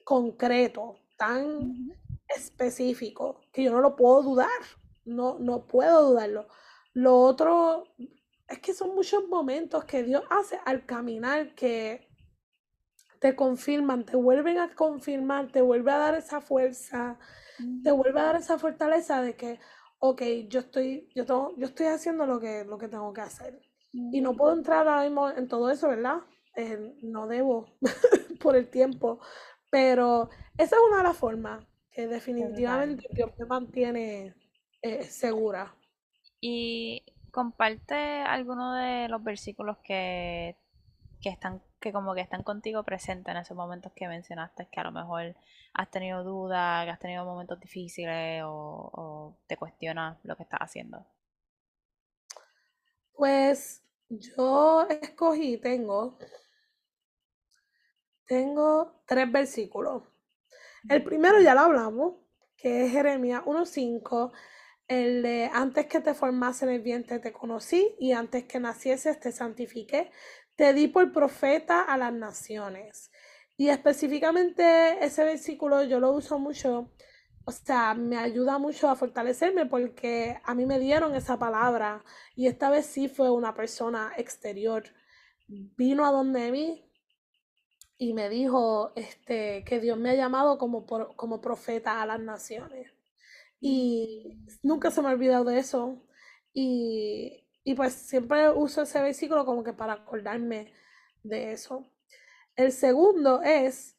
concreto, tan específico, que yo no lo puedo dudar, no, no puedo dudarlo. Lo otro es que son muchos momentos que Dios hace al caminar que te confirman, te vuelven a confirmar, te vuelve a dar esa fuerza, te vuelve a dar esa fortaleza de que, ok, yo estoy, yo tengo, yo estoy haciendo lo que, lo que tengo que hacer. Y no puedo entrar ahora mismo en todo eso, ¿verdad? Eh, no debo por el tiempo, Pero esa es una de las formas que definitivamente Dios me mantiene eh, segura. Y comparte alguno de los versículos que, que están que como que están contigo presentes en esos momentos que mencionaste, que a lo mejor has tenido dudas, que has tenido momentos difíciles o, o te cuestionas lo que estás haciendo. Pues yo escogí, tengo, tengo tres versículos. El primero ya lo hablamos, que es Jeremías 1.5, el de antes que te formase en el vientre te conocí y antes que nacieses te santifiqué, te di por profeta a las naciones. Y específicamente ese versículo yo lo uso mucho, o sea, me ayuda mucho a fortalecerme porque a mí me dieron esa palabra y esta vez sí fue una persona exterior. Vino a donde mí y me dijo este, que Dios me ha llamado como, como profeta a las naciones. Y nunca se me ha olvidado de eso. Y, y pues siempre uso ese versículo como que para acordarme de eso. El segundo es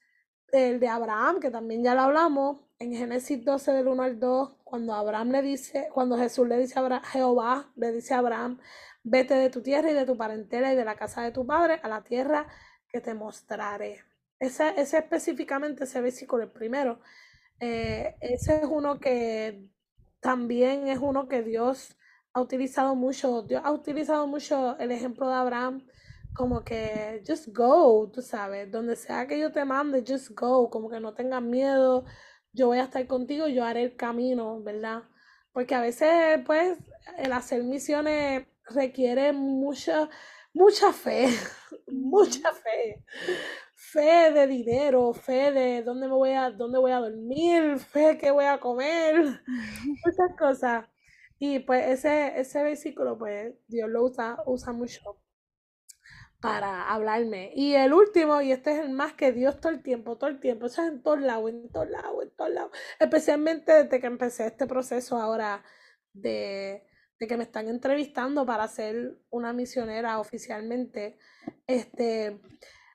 el de Abraham, que también ya lo hablamos en Génesis 12 del 1 al 2, cuando Abraham le dice, cuando Jesús le dice a Abraham, Jehová le dice a Abraham, vete de tu tierra y de tu parentela y de la casa de tu padre a la tierra que te mostraré. Ese, ese específicamente, ese versículo, el primero, eh, ese es uno que también es uno que Dios ha utilizado mucho. Dios ha utilizado mucho el ejemplo de Abraham como que just go, tú sabes, donde sea que yo te mande, just go, como que no tengas miedo, yo voy a estar contigo, yo haré el camino, ¿verdad? Porque a veces, pues, el hacer misiones requiere mucha, mucha fe, mucha fe fe de dinero, fe de dónde me voy a, dónde voy a dormir, fe que voy a comer, muchas cosas. Y pues ese, ese versículo, pues Dios lo usa, usa mucho para hablarme. Y el último, y este es el más que Dios todo el tiempo, todo el tiempo, eso es en todos lados, en todos lados, en todos lados. Especialmente desde que empecé este proceso ahora de, de que me están entrevistando para ser una misionera oficialmente. Este,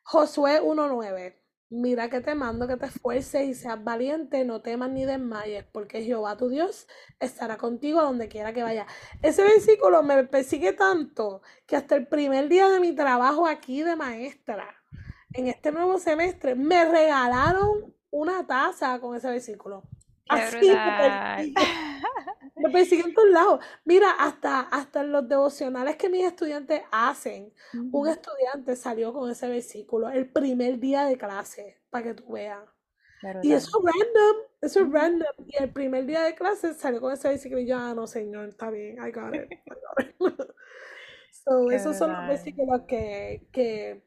Josué 1.9. Mira que te mando que te esfuerces y seas valiente, no temas ni desmayes, porque Jehová tu Dios estará contigo donde quiera que vaya. Ese versículo me persigue tanto que hasta el primer día de mi trabajo aquí de maestra, en este nuevo semestre, me regalaron una taza con ese versículo. Así me persiguen todos lados. Mira, hasta, hasta en los devocionales que mis estudiantes hacen, un estudiante salió con ese versículo el primer día de clase, para que tú veas. Y eso es random, eso es random. Y el primer día de clase salió con ese versículo y yo, ah, no, señor, está bien, I got it, so, esos son los versículos que, que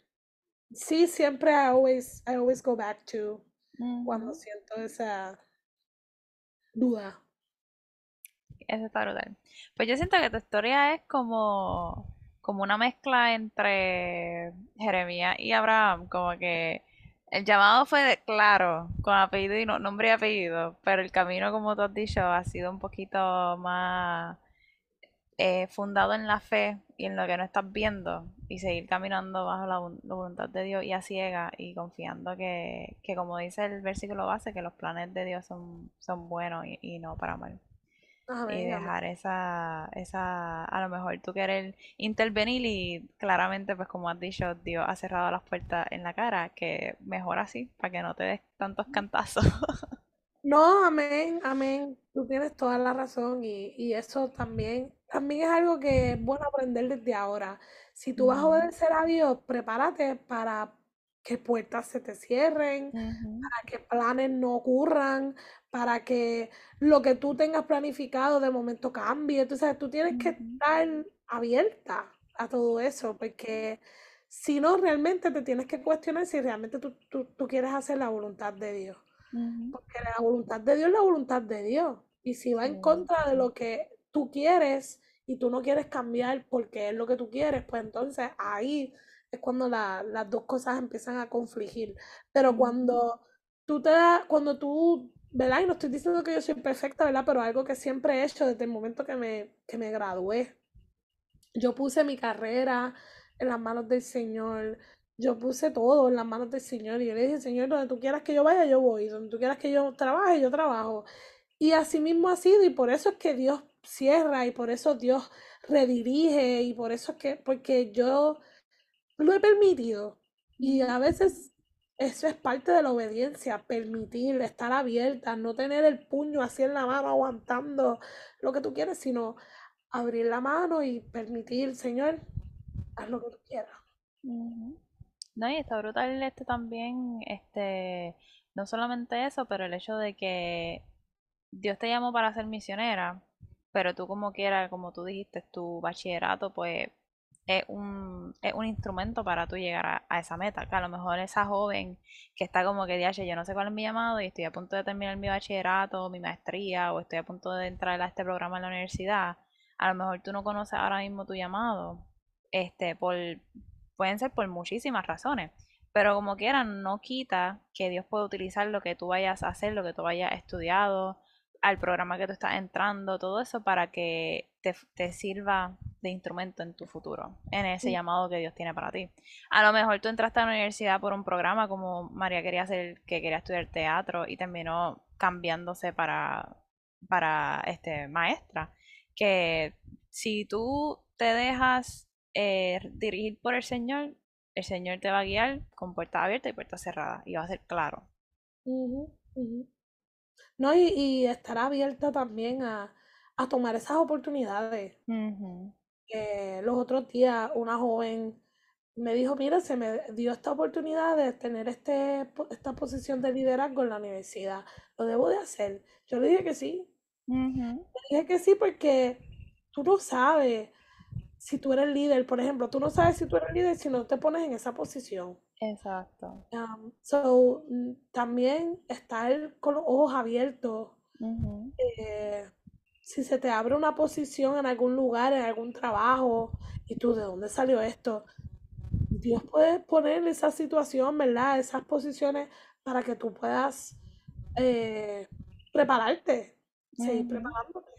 sí, siempre I always, I always go back to cuando siento esa duda. Eso está brutal. Pues yo siento que tu historia es como, como una mezcla entre Jeremías y Abraham, como que el llamado fue claro, con apellido y no, nombre y apellido, pero el camino, como tú has dicho, ha sido un poquito más eh, fundado en la fe y en lo que no estás viendo y seguir caminando bajo la, voluntad de Dios y a ciega y confiando que, que, como dice el versículo base, que los planes de Dios son, son buenos y, y no para mal y dejar esa, esa, a lo mejor tú quieres intervenir y claramente, pues como has dicho, Dios ha cerrado las puertas en la cara, que mejor así, para que no te des tantos cantazos. No, amén, amén. Tú tienes toda la razón y, y eso también, también es algo que es bueno aprender desde ahora. Si tú vas a obedecer a Dios, prepárate para que puertas se te cierren, para que planes no ocurran, para que lo que tú tengas planificado de momento cambie. Entonces, tú tienes que estar abierta a todo eso, porque si no, realmente te tienes que cuestionar si realmente tú, quieres hacer la voluntad de Dios. Porque la voluntad de Dios es la voluntad de Dios. Y si va en contra de lo que tú quieres y tú no quieres cambiar porque es lo que tú quieres, pues entonces ahí es cuando las dos cosas empiezan a confligir. Pero cuando tú te cuando tú, ¿verdad? Y no estoy diciendo que yo soy perfecta, ¿verdad? Pero algo que siempre he hecho desde el momento que me, que me gradué. Yo puse mi carrera en las manos del Señor. yo puse todo en las manos del Señor y yo le dije, Señor, donde tú quieras que yo vaya, yo voy, donde tú quieras que yo trabaje, yo trabajo. Y así mismo ha sido y por eso es que Dios cierra y por eso Dios redirige y por eso es que, porque yo lo he permitido. Y a veces eso es parte de la obediencia, permitir, estar abierta, no tener el puño así en la mano aguantando lo que tú quieres, sino abrir la mano y permitir, Señor, haz lo que tú quieras. No, y está brutal este también, este, no solamente eso, pero el hecho de que Dios te llamó para ser misionera, pero tú como quieras, como tú dijiste, tu bachillerato, pues es un, es un instrumento para tú llegar a, esa meta. Que a lo mejor esa joven que está como que, dice, yo no sé cuál es mi llamado y estoy a punto de terminar mi bachillerato, mi maestría, o estoy a punto de entrar a este programa en la universidad, a lo mejor tú no conoces ahora mismo tu llamado, este, por, pueden ser por muchísimas razones. Pero como quieran, no quita que Dios puede utilizar lo que tú vayas a hacer, lo que tú hayas estudiado, al programa que tú estás entrando, todo eso para que te, sirva de instrumento en tu futuro, en ese llamado que Dios tiene para ti. A lo mejor tú entraste a la universidad por un programa como María quería hacer, que quería estudiar teatro y terminó cambiándose para, para este, maestra. Que si tú te dejas eh, dirigir por el Señor, el Señor te va a guiar con puertas abiertas y puertas cerradas y va a ser claro. No, y, estar abierta también a, tomar esas oportunidades. los otros días una joven me dijo, mira, se me dio esta oportunidad de tener este, esta posición de liderazgo en la universidad. ¿Lo debo de hacer? Yo le dije que sí. Le dije que sí porque tú no sabes si tú eres líder, por ejemplo, tú no sabes si tú eres líder si no te pones en esa posición. Exacto. Um, so, mm, también estar con los ojos abiertos. Eh, si se te abre una posición en algún lugar, en algún trabajo, y tú, ¿de dónde salió esto? Dios puede poner esa situación, ¿verdad? Esas posiciones para que tú puedas eh, prepararte, seguir preparándote.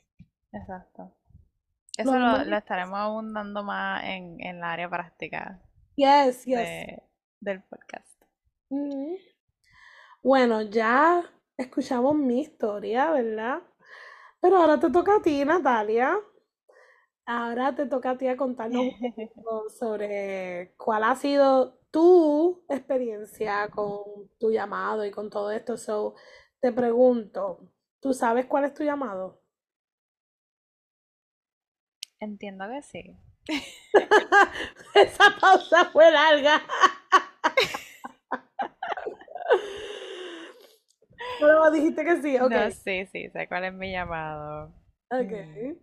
Exacto. Eso lo, estaremos abundando más en, en la área práctica. Yes, yes del podcast. Bueno, ya escuchamos mi historia, ¿verdad? Pero ahora te toca a ti, Natalia. Ahora te toca a ti a contarnos un poco sobre cuál ha sido tu experiencia con tu llamado y con todo esto. So, te pregunto, ¿tú sabes cuál es tu llamado? Entiendo que sí. Esa pausa fue larga. Pero dijiste que sí, ok. sí, sí, sé cuál es mi llamado. Ok. Mm.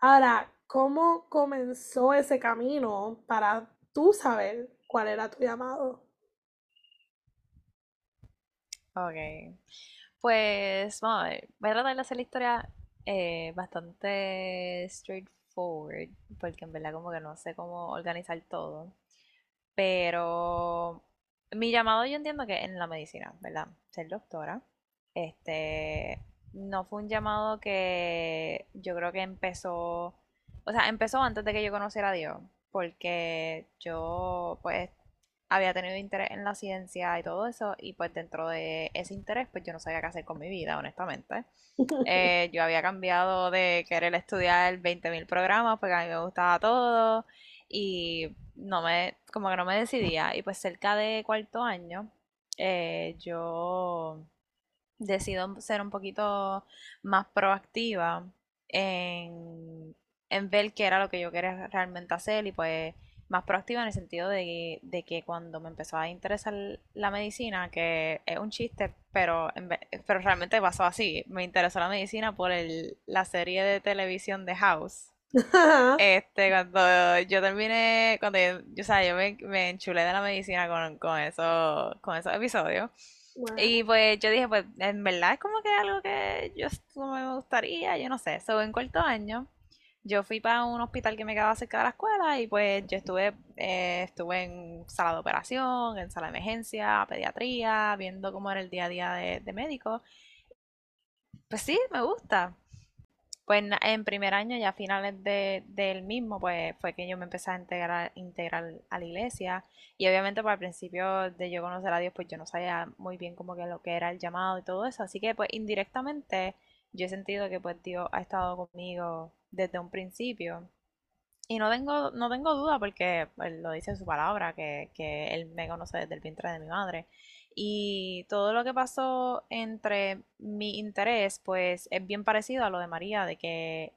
Ahora, ¿cómo comenzó ese camino para tú saber cuál era tu llamado? Ok. Pues, vamos a ver. Voy a tratar de hacer la historia eh, bastante straightforward, porque en verdad como que no sé cómo organizar todo. Pero mi llamado yo entiendo que en la medicina, ¿verdad? Ser doctora. Este, no fue un llamado que yo creo que empezó, o sea, empezó antes de que yo conociera a Dios, porque yo pues había tenido interés en la ciencia y todo eso, y pues dentro de ese interés, pues yo no sabía qué hacer con mi vida, honestamente. Eh, yo había cambiado de querer estudiar 20.000 programas, porque a mí me gustaba todo, y no me, como que no me decidía. Y pues cerca de cuarto año, eh, yo decido ser un poquito más proactiva en, en ver qué era lo que yo quería realmente hacer y pues más proactiva en el sentido de, de, que cuando me empezó a interesar la medicina, que es un chiste, pero, pero realmente pasó así, me interesó la medicina por el, la serie de televisión de House. Este, cuando yo terminé, cuando yo, o sea, yo me, me, enchulé de la medicina con, con, eso, con esos episodios. Y pues yo dije, pues en verdad es como que algo que yo me gustaría, yo no sé. So, en cuarto año, yo fui para un hospital que me quedaba cerca de la escuela y pues yo estuve, eh, estuve en sala de operación, en sala de emergencia, pediatría, viendo cómo era el día a día de, de médico. Pues sí, me gusta. Pues en primer año, ya a finales de, del mismo, pues fue que yo me empecé a integrar, a la iglesia. Y obviamente, pues al principio de yo conocer a Dios, pues yo no sabía muy bien como que lo que era el llamado y todo eso. Así que, pues indirectamente, yo he sentido que pues Dios ha estado conmigo desde un principio. Y no tengo, no tengo duda porque pues, lo dice su palabra, que, que Él me conoce desde el vientre de mi madre. Y todo lo que pasó entre mi interés, pues es bien parecido a lo de María, de que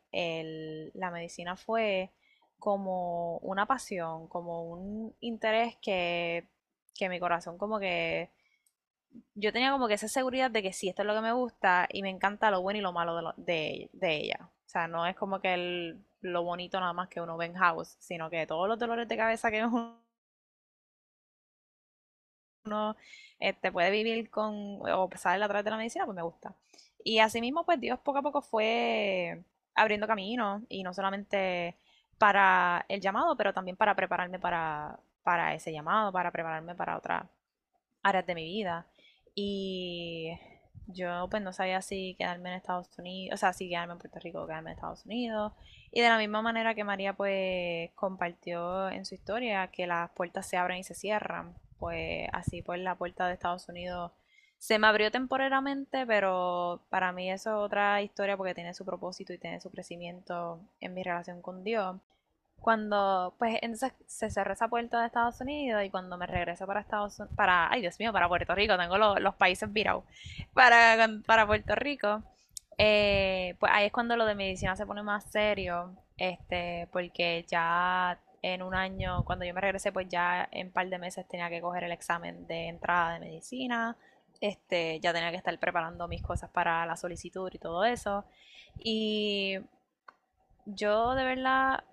la medicina fue como una pasión, como un interés que, que mi corazón como que yo tenía como que esa seguridad de que sí, esto es lo que me gusta y me encanta lo bueno y lo malo de, de, ella. O sea, no es como que lo bonito nada más que uno ve en house, sino que todos los dolores de cabeza que uno este, puede vivir con o pasar a través de la medicina, pues me gusta. Y asimismo, pues Dios poco a poco fue abriendo camino y no solamente para el llamado, pero también para prepararme para, para ese llamado, para prepararme para otras áreas de mi vida. Y yo pues no sabía si quedarme en Estados Unidos, o sea, si quedarme en Puerto Rico o quedarme en Estados Unidos. Y de la misma manera que María pues compartió en su historia que las puertas se abren y se cierran, pues así pues la puerta de Estados Unidos se me abrió temporalmente, pero para mí eso es otra historia porque tiene su propósito y tiene su crecimiento en mi relación con Dios. Cuando, pues, entonces se cerró esa puerta de Estados Unidos y cuando me regreso para Estados Unidos, para, ay Dios mío, para Puerto Rico, tengo los países virados, para, para Puerto Rico, eh, pues ahí es cuando lo de medicina se pone más serio, este, porque ya en un año, cuando yo me regresé, pues ya en un par de meses tenía que coger el examen de entrada de medicina, este, ya tenía que estar preparando mis cosas para la solicitud y todo eso. Y yo de verdad,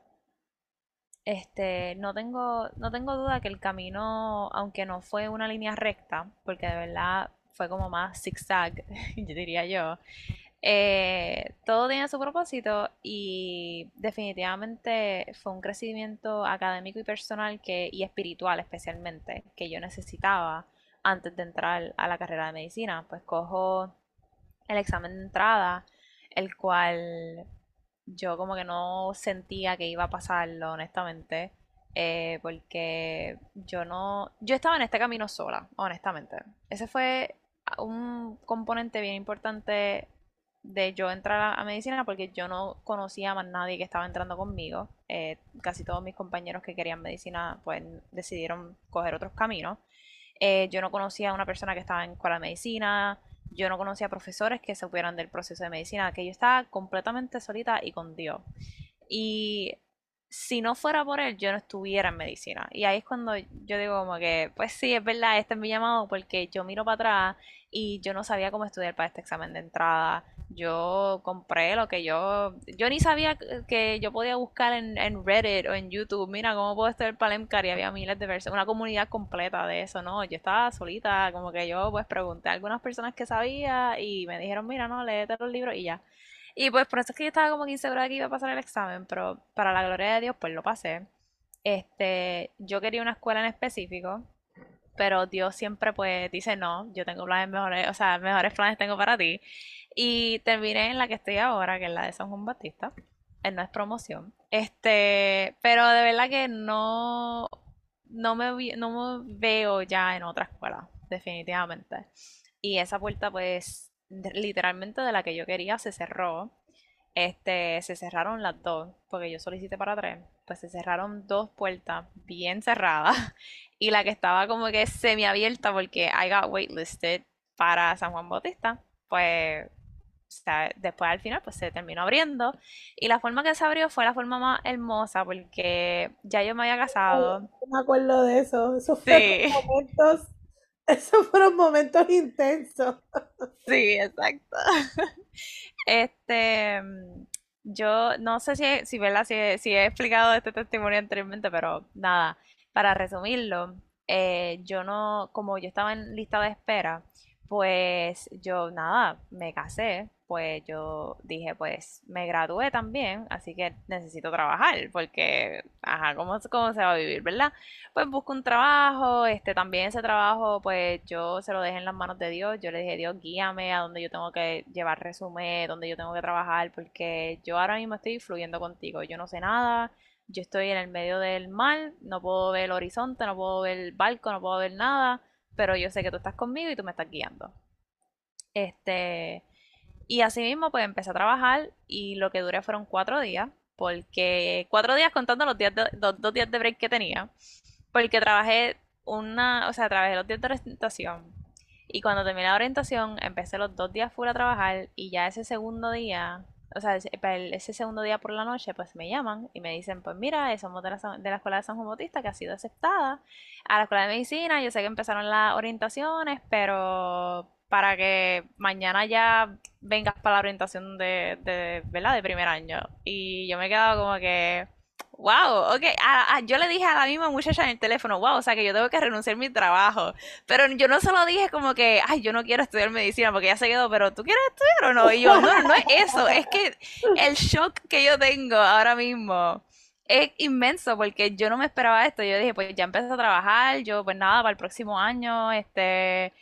este, no tengo, no tengo duda que el camino, aunque no fue una línea recta, porque de verdad fue como más zigzag, diría yo, eh, todo tiene su propósito y definitivamente fue un crecimiento académico y personal que, y espiritual especialmente que yo necesitaba antes de entrar a la carrera de medicina. Pues cojo el examen de entrada, el cual yo como que no sentía que iba a pasarlo, honestamente. Eh, porque yo no, yo estaba en este camino sola, honestamente. Ese fue un componente bien importante de yo entrar a, medicina porque yo no conocía a más nadie que estaba entrando conmigo. Eh, casi todos mis compañeros que querían medicina pues decidieron coger otros caminos. Eh, yo no conocía a una persona que estaba en escuela de medicina. Yo no conocía a profesores que se supieran del proceso de medicina, que yo estaba completamente solita y con Dios. Y si no fuera por él, yo no estuviera en medicina. Y ahí es cuando yo digo como que, pues sí, es verdad, este es mi llamado porque yo miro para atrás y yo no sabía cómo estudiar para este examen de entrada yo compré lo que yo, yo ni sabía que yo podía buscar en, Reddit o en YouTube, mira cómo puedo estar Palemcar y había miles de personas, una comunidad completa de eso, ¿no? Yo estaba solita, como que yo pues pregunté a algunas personas que sabía y me dijeron, mira, no, léete los libros y ya. Y pues por eso es que yo estaba como que insegura de que iba a pasar el examen, pero para la gloria de Dios pues lo pasé. Este, yo quería una escuela en específico, pero Dios siempre pues dice no, yo tengo planes mejores, o sea, mejores planes tengo para ti. Y terminé en la que estoy ahora, que es la de San Juan Batista. Eh, no es promoción. Este, pero de verdad que no, no me, no me veo ya en otra escuela, definitivamente. Y esa puerta, pues, literalmente de la que yo quería se cerró. Este, se cerraron las dos, porque yo solicité para tres. Pues se cerraron dos puertas bien cerradas. Y la que estaba como que semiabierta porque I got waitlisted para San Juan Bautista, pues después al final pues se terminó abriendo y la forma que se abrió fue la forma más hermosa porque ya yo me había casado. No me acuerdo de eso, esos momentos, esos fueron momentos intensos. Sí, exacto. Este, yo no sé si, si, si, si he explicado este testimonio anteriormente, pero nada, para resumirlo, eh, yo no, como yo estaba en lista de espera, pues yo nada, me casé pues yo dije, pues me gradué también, así que necesito trabajar, porque, ajá, ¿cómo, cómo se va a vivir, verdad? Pues busco un trabajo, este, también ese trabajo, pues yo se lo dejé en las manos de Dios, yo le dije, Dios, guíame a donde yo tengo que llevar resumen, donde yo tengo que trabajar, porque yo ahora mismo estoy fluyendo contigo, yo no sé nada, yo estoy en el medio del mar, no puedo ver el horizonte, no puedo ver el barco, no puedo ver nada, pero yo sé que tú estás conmigo y tú me estás guiando. Este, y así mismo pues empecé a trabajar y lo que duré fueron cuatro días, porque cuatro días contando los días dos días de break que tenía, porque trabajé una, o sea, trabajé los días de orientación. Y cuando terminé la orientación, empecé los dos días fuera a trabajar y ya ese segundo día o sea, ese, segundo día por la noche, pues me llaman y me dicen, pues mira, somos de la, de la Escuela de San Juan Bautista que ha sido aceptada a la Escuela de Medicina. Yo sé que empezaron las orientaciones, pero para que mañana ya vengas para la orientación de, de, ¿verdad? De primer año. Y yo me he quedado como que, Wow, ok. yo le dije a la misma muchacha en el teléfono, wow, o sea que yo tengo que renunciar a mi trabajo. Pero yo no se lo dije como que, ay, yo no quiero estudiar medicina porque ya se quedó, pero ¿tú quieres estudiar o no? Y yo, no, no es eso, es que el shock que yo tengo ahora mismo es inmenso porque yo no me esperaba esto. Yo dije, pues ya empecé a trabajar, yo pues nada, para el próximo año, este,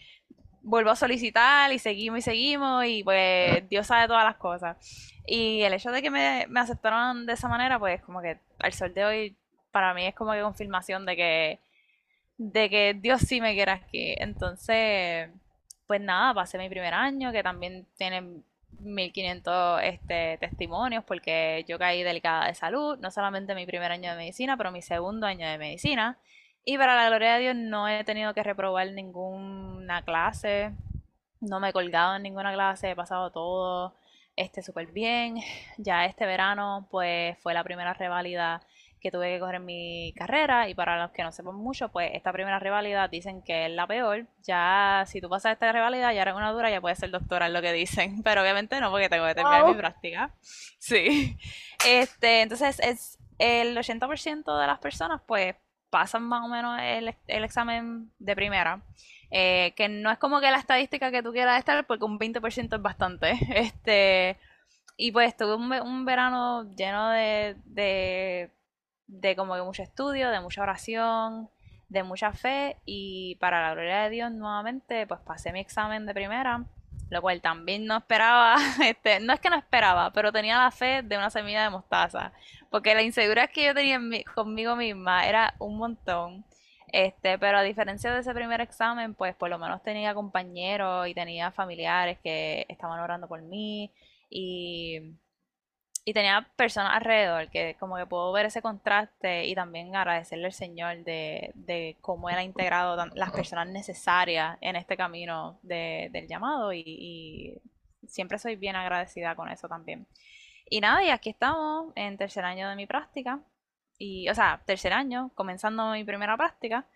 vuelvo a solicitar y seguimos y seguimos y pues Dios sabe todas las cosas. Y el hecho de que me, aceptaron de esa manera, pues como que al sol de hoy, para mí es como que confirmación de que, de que Dios sí me quiere aquí. Entonces, pues nada, pasé mi primer año, que también tiene 1500 este, testimonios, porque yo caí delicada de salud, no solamente mi primer año de medicina, pero mi segundo año de medicina. Y para la gloria de Dios no he tenido que reprobar ninguna clase, no me he colgado en ninguna clase, he pasado todo este súper bien. Ya este verano pues fue la primera reválida que tuve que coger en mi carrera y para los que no sepan mucho, pues esta primera reválida dicen que es la peor. Ya si tú pasas esta reválida ya eres una dura, ya puedes ser doctora, es lo que dicen, pero obviamente no porque tengo que terminar mi práctica. Sí. Este, entonces es el 80% de las personas pues pasan más o menos el, el examen de primera. Eh, que no es como que la estadística que tú quieras estar, porque un 20% es bastante. Este, y pues tuve un, verano lleno de, de, de, como que mucho estudio, de mucha oración, de mucha fe. Y para la gloria de Dios, nuevamente, pues pasé mi examen de primera, lo cual también no esperaba. Este, no es que no esperaba, pero tenía la fe de una semilla de mostaza. Porque la inseguridad que yo tenía conmigo misma era un montón. Este, pero a diferencia de ese primer examen, pues por lo menos tenía compañeros y tenía familiares que estaban orando por mí y, tenía personas alrededor que como que puedo ver ese contraste y también agradecerle al Señor de, de cómo ha integrado las personas necesarias en este camino de, del llamado y, y siempre soy bien agradecida con eso también. Y nada, y aquí estamos en tercer año de mi práctica y, o sea, tercer año, comenzando mi primera práctica.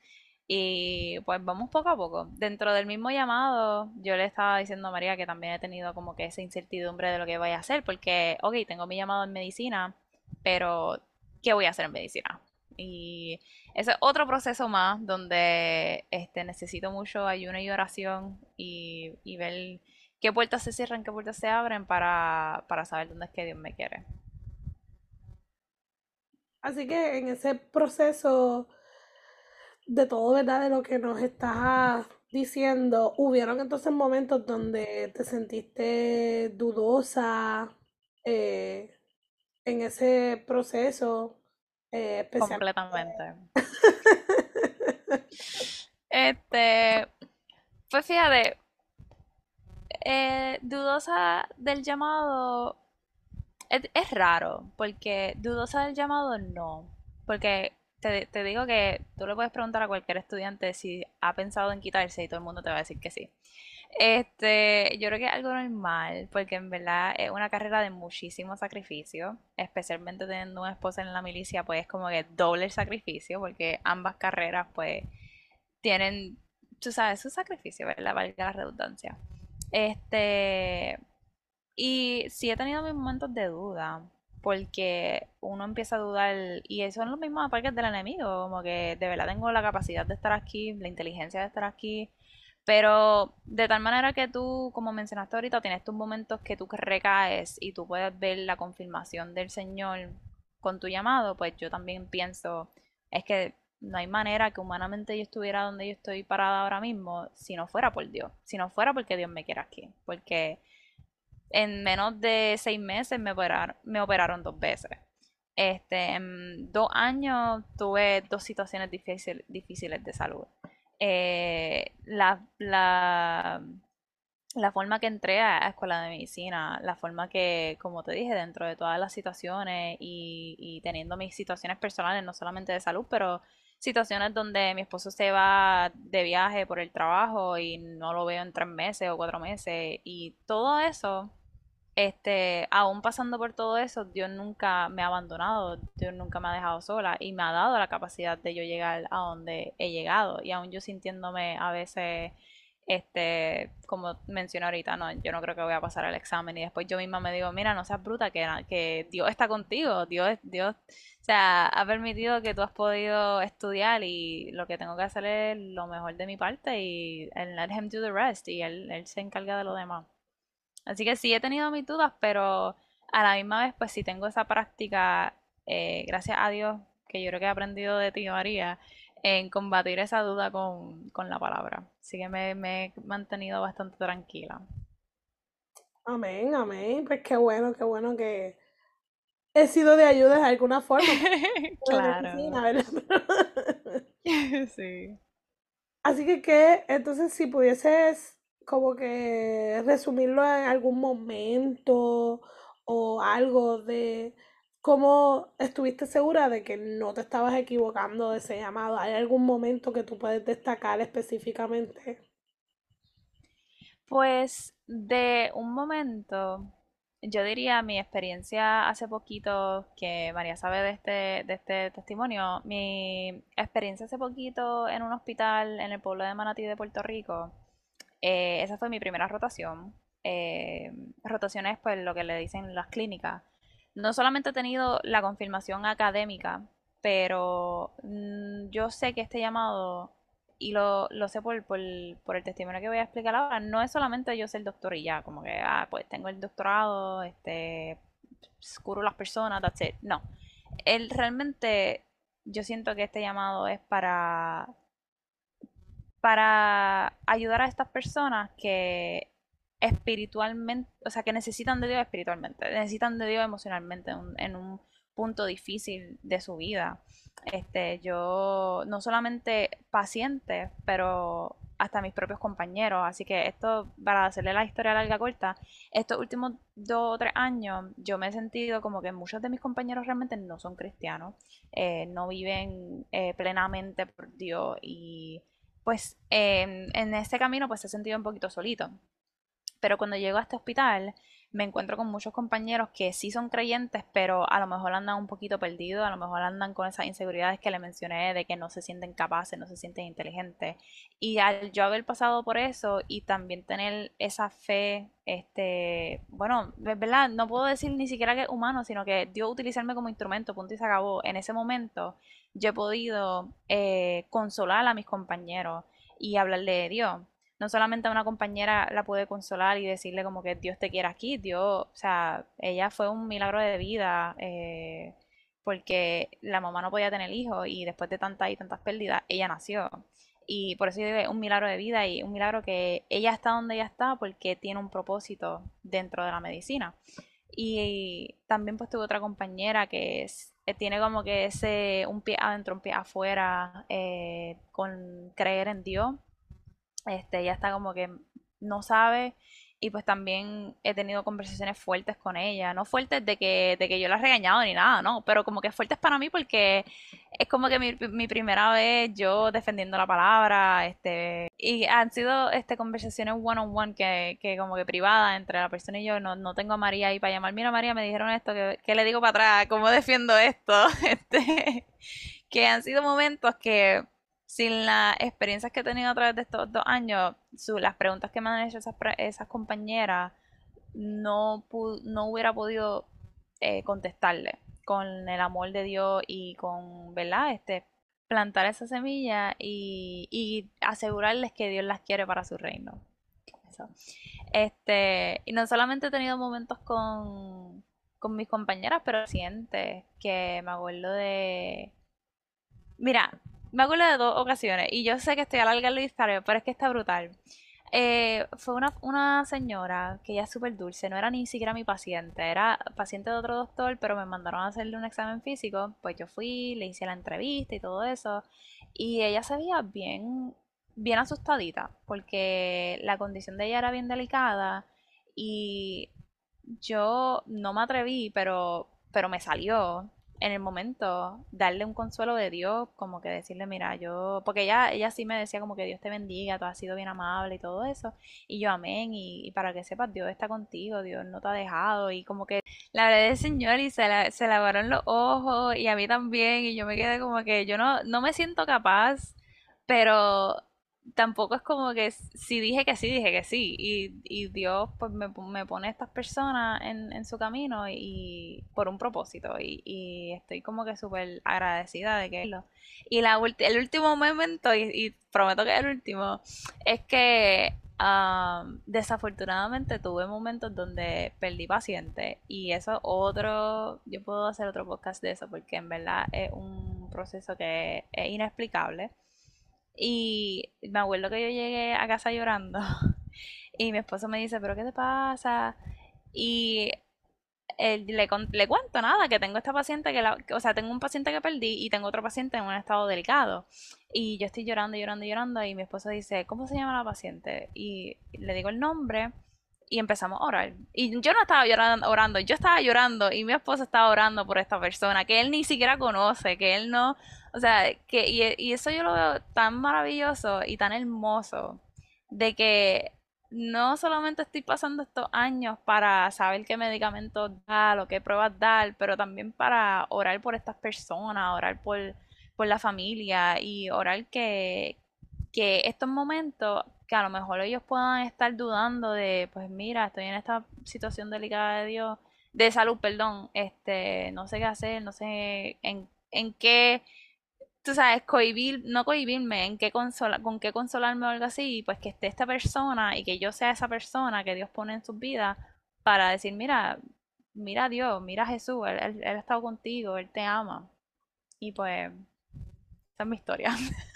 Y pues vamos poco a poco. Dentro del mismo llamado, yo le estaba diciendo a María que también he tenido como que esa incertidumbre de lo que voy a hacer, porque, ok, tengo mi llamado en medicina, pero ¿qué voy a hacer en medicina? Y ese es otro proceso más donde este, necesito mucho ayuno y oración y, y ver qué puertas se cierran, qué puertas se abren para, para saber dónde es que Dios me quiere. Así que en ese proceso de todo, ¿verdad? De lo que nos estás diciendo, ¿hubieron entonces momentos donde te sentiste dudosa eh, en ese proceso? Eh, Completamente. este, pues fíjate, eh, dudosa del llamado es, raro, porque dudosa del llamado no. Porque te, te, digo que tú le puedes preguntar a cualquier estudiante si ha pensado en quitarse y todo el mundo te va a decir que sí. Este, yo creo que es algo normal, porque en verdad es una carrera de muchísimo sacrificio, especialmente teniendo una esposa en la milicia, pues es como que doble el sacrificio, porque ambas carreras pues tienen, tú sabes, su sacrificio, ¿verdad? Valga la redundancia. Este, y sí he tenido mis momentos de duda, porque uno empieza a dudar, y son los mismos ataques del enemigo, como que de verdad tengo la capacidad de estar aquí, la inteligencia de estar aquí, Pero de tal manera que tú, como mencionaste ahorita, tienes tus momentos que tú recaes y tú puedes ver la confirmación del Señor con tu llamado, pues yo también pienso, es que no hay manera que humanamente yo estuviera donde yo estoy parada ahora mismo si no fuera por Dios, si no fuera porque Dios me quiera aquí, porque en menos de seis meses me operaron, me operaron dos veces. Este, en dos años tuve dos situaciones difíciles de salud. Eh, la, la, la, forma que entré a la escuela de medicina, la forma que, como te dije, dentro de todas las situaciones y, y teniendo mis situaciones personales, no solamente de salud, pero situaciones donde mi esposo se va de viaje por el trabajo y no lo veo en tres meses o cuatro meses y todo eso este, aún pasando por todo eso, Dios nunca me ha abandonado, Dios nunca me ha dejado sola y me ha dado la capacidad de yo llegar a donde he llegado. Y aún yo sintiéndome a veces, este, como mencioné ahorita, no, yo no creo que voy a pasar el examen y después yo misma me digo, mira, no seas bruta, que, Dios está contigo, Dios, Dios, o sea, ha permitido que tú has podido estudiar y lo que tengo que hacer es lo mejor de mi parte y let him do the rest y él, él se encarga de lo demás. Así que sí he tenido mis dudas, pero a la misma vez, pues sí tengo esa práctica, eh, gracias a Dios, que yo creo que he aprendido de ti, María, en combatir esa duda con, la palabra. Así que me, he mantenido bastante tranquila. Amén, amén. Pues qué bueno, qué bueno que he sido de ayuda de alguna forma. claro. sí. Así que, ¿qué? Entonces, si pudieses como que resumirlo en algún momento o algo de cómo estuviste segura de que no te estabas equivocando de ese llamado. ¿Hay algún momento que tú puedes destacar específicamente? Pues de un momento, yo diría mi experiencia hace poquito, que María sabe de este, de este testimonio, mi experiencia hace poquito en un hospital en el pueblo de Manatí de Puerto Rico eh, esa fue mi primera rotación. Eh, rotaciones, pues lo que le dicen las clínicas. No solamente he tenido la confirmación académica, pero mm, yo sé que este llamado, y lo, sé por, por, el testimonio que voy a explicar ahora, no es solamente yo ser doctor y ya, como que, ah, pues tengo el doctorado, este, curo las personas, that's it. No. Él realmente, yo siento que este llamado es para para ayudar a estas personas que espiritualmente, o sea, que necesitan de Dios espiritualmente, necesitan de Dios emocionalmente en un, punto difícil de su vida. Este, yo no solamente pacientes, pero hasta mis propios compañeros. Así que esto, para hacerle la historia larga corta, estos últimos dos o tres años yo me he sentido como que muchos de mis compañeros realmente no son cristianos, eh, no viven eh, plenamente por Dios y pues en este camino pues he sentido un poquito solito. Pero cuando llego a este hospital me encuentro con muchos compañeros que sí son creyentes, pero a lo mejor andan un poquito perdidos, a lo mejor andan con esas inseguridades que le mencioné de que no se sienten capaces, no se sienten inteligentes. Y al yo haber pasado por eso y también tener esa fe, este, bueno, verdad, no puedo decir ni siquiera que es humano, sino que Dios utilizarme como instrumento, punto y se acabó. En ese momento yo he podido eh, consolar a mis compañeros y hablarle de Dios. No solamente a una compañera la pude consolar y decirle como que Dios te quiere aquí, Dios, o sea, ella fue un milagro de vida, eh, porque la mamá no podía tener hijos y después de tantas y tantas pérdidas, ella nació. Y por eso digo un milagro de vida y un milagro que ella está donde ella está porque tiene un propósito dentro de la medicina. Y también pues tuve otra compañera que es, tiene como que ese, un pie adentro, un pie afuera, eh, con creer en Dios. Este, ella está como que no sabe y pues también he tenido conversaciones fuertes con ella, no fuertes de que, de que yo la he regañado ni nada, no, pero como que fuertes para mí porque es como que mi, primera vez yo defendiendo la palabra, este, y han sido este conversaciones one on one que, que como que privada entre la persona y yo, no, no tengo a María ahí para llamar, mira María, me dijeron esto, ¿qué, le digo para atrás? ¿Cómo defiendo esto? Este, que han sido momentos que sin las experiencias que he tenido a través de estos dos años, las preguntas que me han hecho esas, esas compañeras, no, no hubiera podido eh, contestarle con el amor de Dios y con, ¿verdad? Este, plantar esa semilla y, asegurarles que Dios las quiere para su reino. Este, y no solamente he tenido momentos con, con mis compañeras, pero siente que me acuerdo de... Mira, me acuerdo de dos ocasiones y yo sé que estoy alargando la historia, pero es que está brutal. Eh, fue una, una, señora que ella es súper dulce, no era ni siquiera mi paciente, era paciente de otro doctor, pero me mandaron a hacerle un examen físico, pues yo fui, le hice la entrevista y todo eso, y ella se veía bien, bien asustadita, porque la condición de ella era bien delicada y yo no me atreví, pero, pero me salió en el momento darle un consuelo de Dios, como que decirle, mira, yo, porque ella, ella sí me decía como que Dios te bendiga, tú has sido bien amable y todo eso, y yo amén, y, para que sepas, Dios está contigo, Dios no te ha dejado, y como que la verdad Señor y se, la, se lavaron los ojos, y a mí también, y yo me quedé como que yo no, no me siento capaz, pero tampoco es como que si dije que sí, dije que sí. Y, y Dios pues me, me, pone a estas personas en, en su camino y, por un propósito. Y, y estoy como que súper agradecida de que lo. Y la, el último momento, y, prometo que el último, es que desafortunadamente tuve momentos donde perdí paciente. Y eso otro, yo puedo hacer otro podcast de eso porque en verdad es un proceso que es inexplicable y me acuerdo que yo llegué a casa llorando y mi esposo me dice, pero ¿qué te pasa? Y le, le cuento nada, que tengo esta paciente que la, o sea, tengo un paciente que perdí y tengo otro paciente en un estado delicado. Y yo estoy llorando, llorando, llorando y mi esposo dice, ¿cómo se llama la paciente? Y le digo el nombre y empezamos a orar. Y yo no estaba llorando, orando, yo estaba llorando y mi esposo estaba orando por esta persona que él ni siquiera conoce, que él no, o sea, que y, eso yo lo veo tan maravilloso y tan hermoso de que no solamente estoy pasando estos años para saber qué medicamentos dar o qué pruebas dar, pero también para orar por estas personas, orar por, por la familia y orar que, que estos momentos que a lo mejor ellos puedan estar dudando de, pues mira, estoy en esta situación delicada de Dios, de salud, perdón, este, no sé qué hacer, no sé en, en qué, tú sabes, cohibir, no cohibirme, en qué consola, con qué consolarme o algo así, pues que esté esta persona y que yo sea esa persona que Dios pone en su vida para decir, mira, mira a Dios, mira a Jesús, él, él, él ha estado contigo, Él te ama. Y pues, esa es mi historia.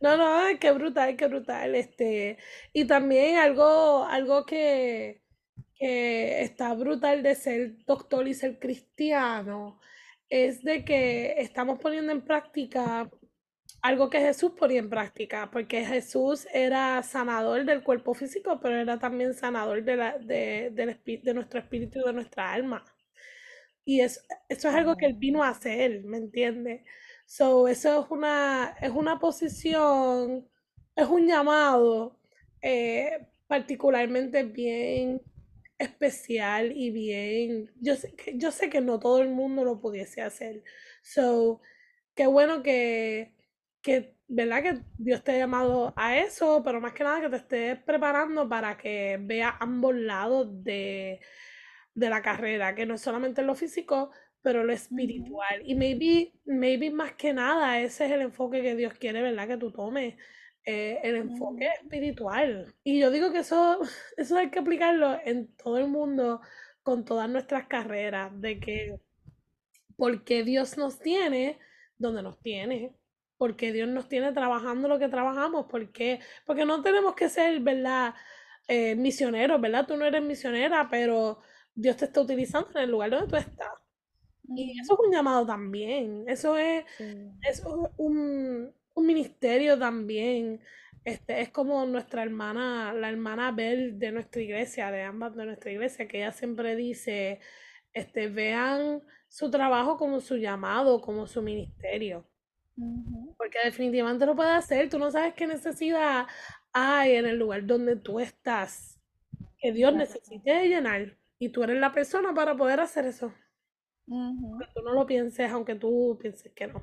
No, no, qué brutal, qué brutal. Este, y también algo, algo que, que está brutal de ser doctor y ser cristiano es de que estamos poniendo en práctica algo que Jesús ponía en práctica, porque Jesús era sanador del cuerpo físico, pero era también sanador de, la, de, de nuestro espíritu y de nuestra alma. Y eso, eso es algo que él vino a hacer, ¿me entiendes? So, eso es una, es una posición, es un llamado eh, particularmente bien especial y bien, yo sé, que, yo sé que no todo el mundo lo pudiese hacer. So, qué bueno que, que, ¿verdad? Que Dios te ha llamado a eso, pero más que nada que te estés preparando para que veas ambos lados de, de la carrera, que no es solamente lo físico, pero lo espiritual. Y maybe, maybe más que nada ese es el enfoque que Dios quiere, ¿verdad? Que tú tomes. Eh, el enfoque espiritual. Y yo digo que eso, eso hay que aplicarlo en todo el mundo, con todas nuestras carreras, de que porque Dios nos tiene donde nos tiene, porque Dios nos tiene trabajando lo que trabajamos, porque, porque no tenemos que ser, ¿verdad? Eh, misioneros, ¿verdad? Tú no eres misionera, pero Dios te está utilizando en el lugar donde tú estás. Y eso es un llamado también. Eso es, un, ministerio también. Este, es como nuestra hermana, la hermana Bel de nuestra iglesia, de ambas de nuestra iglesia, que ella siempre dice, este, vean su trabajo como su llamado, como su ministerio. Porque definitivamente lo puede hacer. Tú no sabes qué necesidad hay en el lugar donde tú estás, que Dios necesite llenar. Y tú eres la persona para poder hacer eso. Aunque tú no lo pienses, aunque tú pienses que no.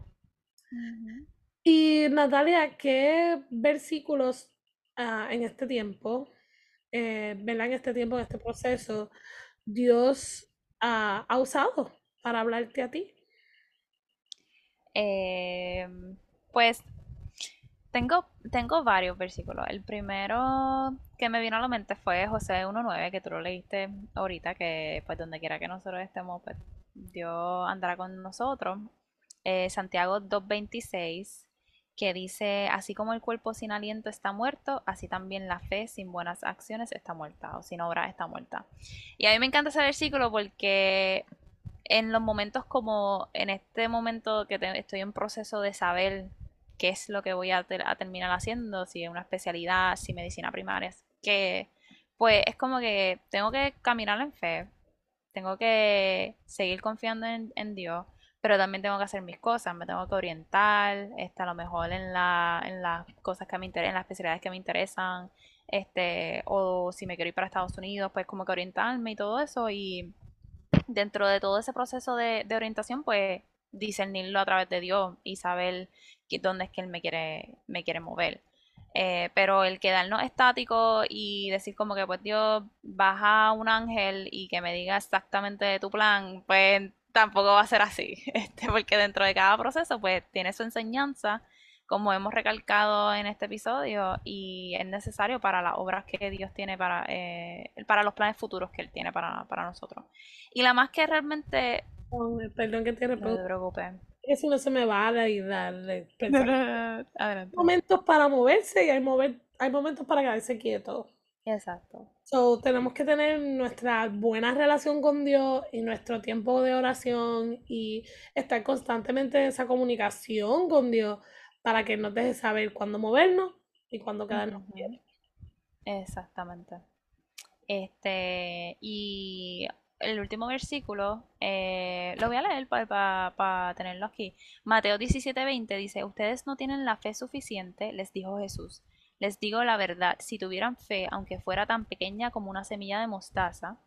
Y Natalia, ¿qué versículos ah, en este tiempo, eh, ¿verdad? En este tiempo, en este proceso, Dios ha usado para hablarte a ti? Eh, pues tengo, tengo varios versículos. El primero que me vino a la mente fue José 1.9, que tú lo leíste ahorita, que pues donde quiera que nosotros estemos, pues Dios andará con nosotros. Eh, Santiago 2.26, que dice, así como el cuerpo sin aliento está muerto, así también la fe sin buenas acciones está muerta, o sin obra está muerta. Y a mí me encanta ese versículo porque en los momentos como en este momento que estoy en proceso de saber qué es lo que voy a, terminar haciendo, si es una especialidad, si medicina primaria, que pues es como que tengo que caminar en fe, tengo que seguir confiando en, Dios, pero también tengo que hacer mis cosas, me tengo que orientar, este, a lo mejor en, la, en las cosas que me interesan, en las especialidades que me interesan, este, o si me quiero ir para Estados Unidos, pues como que orientarme y todo eso, y dentro de todo ese proceso de, orientación, pues discernirlo a través de Dios y saber dónde es que Él me quiere, me quiere mover. Eh, pero el quedarnos estático y decir como que pues Dios baja un ángel y que me diga exactamente tu plan, pues tampoco va a ser así, este, porque dentro de cada proceso pues tiene su enseñanza, como hemos recalcado en este episodio, y es necesario para las obras que Dios tiene para, eh, para los planes futuros que Él tiene para, para nosotros. Y la más que realmente... perdón que te No te preocupes que si no se me va a darle Hay momentos para moverse y hay, mover, hay momentos para quedarse quieto. Exacto. So, tenemos que tener nuestra buena relación con Dios y nuestro tiempo de oración y estar constantemente en esa comunicación con Dios para que nos deje saber cuándo movernos y cuándo quedarnos quietos. Exactamente. Este, y el último versículo, eh, lo voy a leer para tenerlo aquí. Mateo 17:20 dice, ustedes no tienen la fe suficiente, les dijo Jesús. Les digo la verdad, si tuvieran fe, aunque fuera tan pequeña como una semilla de mostaza,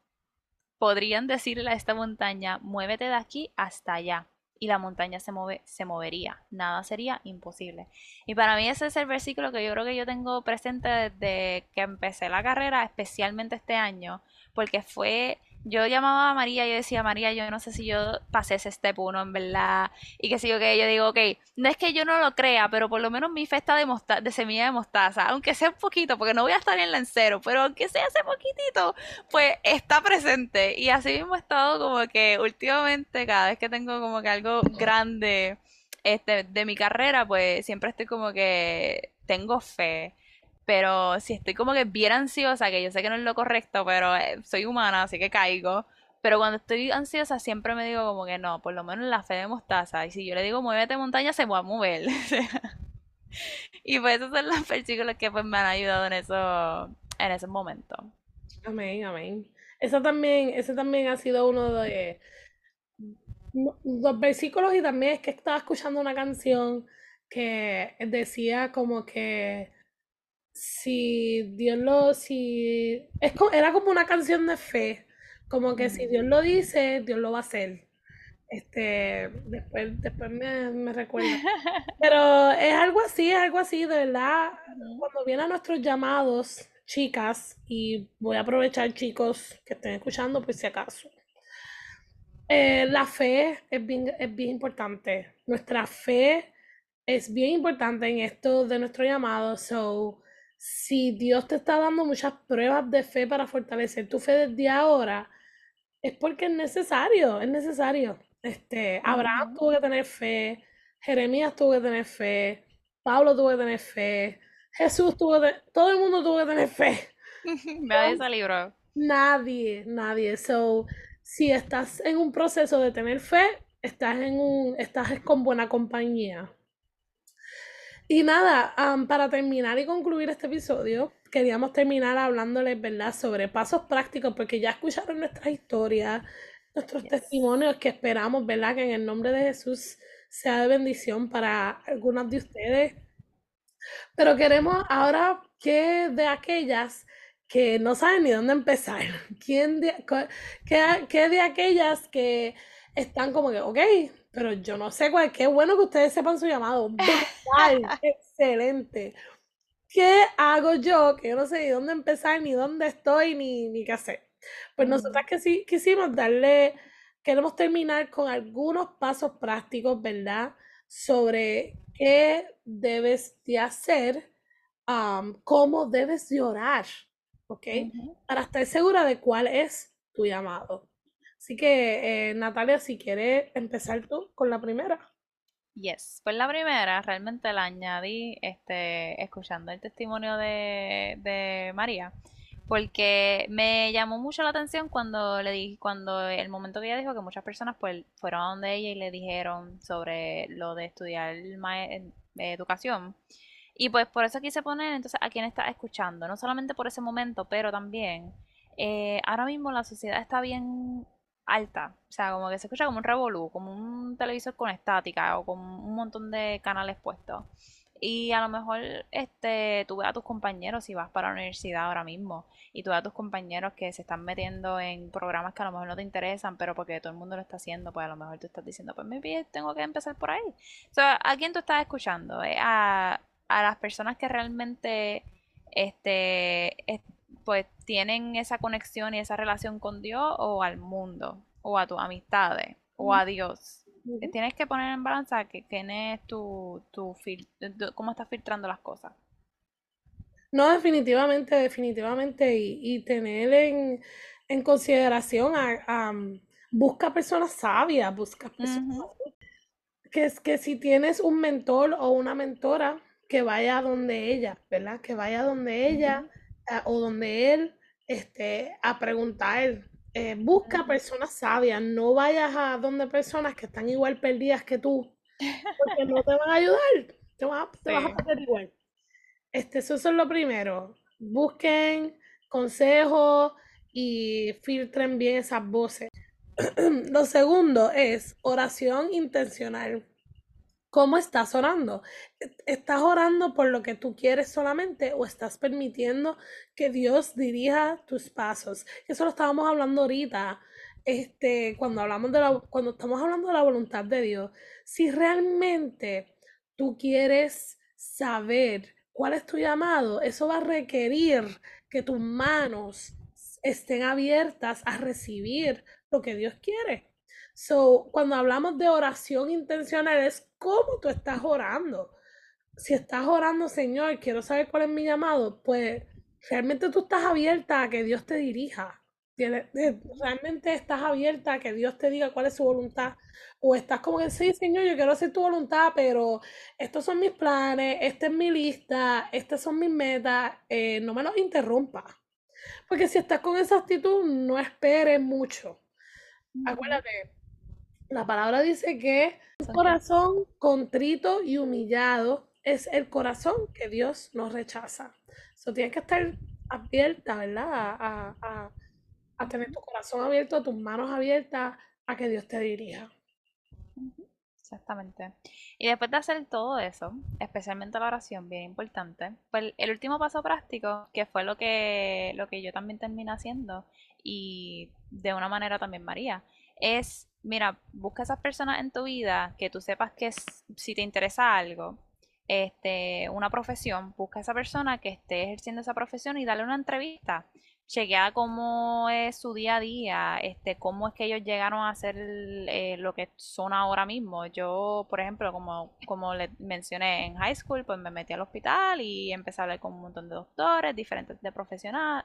podrían decirle a esta montaña, muévete de aquí hasta allá. Y la montaña se, se movería, nada sería imposible. Y para mí ese es el versículo que yo creo que yo tengo presente desde que empecé la carrera, especialmente este año, porque fue yo llamaba a María y yo decía, María, yo no sé si yo pasé ese step 1 en verdad. Y que si yo que yo digo, ok, no es que yo no lo crea, pero por lo menos mi fe está de, semilla de mostaza, aunque sea un poquito, porque no voy a estar en la en cero, pero aunque sea ese poquitito, pues está presente. Y así mismo he estado como que últimamente, cada vez que tengo como que algo grande este, de mi carrera, pues siempre estoy como que tengo fe pero si estoy como que bien ansiosa, que yo sé que no es lo correcto, pero eh, soy humana, así que caigo. Pero cuando estoy ansiosa siempre me digo como que no, por lo menos la fe de mostaza. Y si yo le digo muévete montaña, se va a mover. y pues esos son los versículos que pues me han ayudado en eso, en esos momentos. Amén, amén. Eso también, ese también ha sido uno de los versículos y también es que estaba escuchando una canción que decía como que si Dios lo, si, es era como una canción de fe, como que si Dios lo dice, Dios lo va a hacer. Este, después, después me, me recuerdo. Pero es algo así, es algo así, de verdad, cuando vienen nuestros llamados, chicas, y voy a aprovechar chicos que estén escuchando, pues si acaso. Eh, la fe es bien, es bien importante. Nuestra fe es bien importante en esto de nuestro llamado. So, si Dios te está dando muchas pruebas de fe para fortalecer tu fe desde ahora, es porque es necesario, es necesario. Este, Abraham tuvo que tener fe, Jeremías tuvo que tener fe, Pablo tuvo que tener fe, Jesús tuvo que todo el mundo tuvo que tener fe. Nadie se libró. Nadie, nadie. So, si estás en un proceso de tener fe, estás en un, estás con buena compañía. Y nada, para terminar y concluir este episodio, queríamos terminar hablándoles, ¿verdad?, sobre pasos prácticos, porque ya escucharon nuestras historias, nuestros testimonios que esperamos, ¿verdad?, que en el nombre de Jesús sea de bendición para algunas de ustedes. Pero queremos ahora que de aquellas que no saben ni dónde empezar, ¿quién qué de aquellas que están como que, ok, pero yo no sé cuál, qué bueno que ustedes sepan su llamado. excelente. ¿Qué hago yo? Que yo no sé ni dónde empezar, ni dónde estoy, ni, ni qué hacer. Pues nosotras que sí quisimos darle, queremos terminar con algunos pasos prácticos, ¿verdad? sobre qué debes de hacer, cómo debes de orar, ¿ok? Para estar segura de cuál es tu llamado. Así que, eh, Natalia, si quieres empezar tú con la primera. Yes, pues la primera realmente la añadí este, escuchando el testimonio de, de María porque me llamó mucho la atención cuando le di, cuando el momento que ella dijo que muchas personas pues fueron a donde ella y le dijeron sobre lo de estudiar educación. Y pues por eso quise poner entonces a quien está escuchando, no solamente por ese momento, pero también eh, ahora mismo la sociedad está bien alta, o sea, como que se escucha como un revolú, como un televisor con estática o con un montón de canales puestos. Y a lo mejor este, tú ves a tus compañeros si vas para la universidad ahora mismo y tú ves a tus compañeros que se están metiendo en programas que a lo mejor no te interesan, pero porque todo el mundo lo está haciendo, pues a lo mejor tú estás diciendo, pues maybe tengo que empezar por ahí. O sea, ¿a quién tú estás escuchando? A, a las personas que realmente este, pues tienen esa conexión y esa relación con Dios o al mundo o a tus amistades o a Dios. Tienes que poner en balanza que, quién es tu, tu, cómo estás filtrando las cosas. No, definitivamente, definitivamente. Y, tener en, consideración a, busca personas sabias, busca personas que, es, que si tienes un mentor o una mentora, que vaya donde ella, ¿verdad? Que vaya donde ella eh, o donde él este, a preguntar eh, busca personas sabias, no vayas a donde personas que están igual perdidas que tú, porque no te van a ayudar, te, vas, a perder igual. Este, eso es lo primero. Busquen consejos y filtren bien esas voces. lo segundo es oración intencional. ¿Cómo estás orando? ¿E-, ¿Estás orando por lo que tú quieres solamente o estás permitiendo que Dios dirija tus pasos? Eso lo estábamos hablando ahorita, este, cuando hablamos de la, cuando estamos hablando de la voluntad de Dios. Si realmente tú quieres saber cuál es tu llamado, eso va a requerir que tus manos estén abiertas a recibir lo que Dios quiere. So, cuando hablamos de oración intencional, es cómo tú estás orando. Si estás orando, Señor, quiero saber cuál es mi llamado, pues realmente tú estás abierta a que Dios te dirija. Realmente estás abierta a que Dios te diga cuál es su voluntad. O estás como que, sí, Señor, yo quiero hacer tu voluntad, pero estos son mis planes, esta es mi lista, estas son mis metas, eh, no me los interrumpa. Porque si estás con esa actitud, no esperes mucho. Acuérdate, la palabra dice que un corazón contrito y humillado es el corazón que Dios nos rechaza. Eso tienes que estar abierta, ¿verdad? A, tener tu corazón abierto, tus manos abiertas a que Dios te dirija. Exactamente. Y después de hacer todo eso, especialmente la oración, bien importante, pues el último paso práctico, que fue lo que, lo que yo también terminé haciendo, y de una manera también María, es, mira, busca esas personas en tu vida que tú sepas que si te interesa algo, este, una profesión, busca esa persona que esté ejerciendo esa profesión y dale una entrevista. Chequea cómo es su día a día, este, cómo es que ellos llegaron a ser eh, lo que son ahora mismo. Yo, por ejemplo, como, como le mencioné en high school, pues me metí al hospital y empecé a hablar con un montón de doctores, diferentes de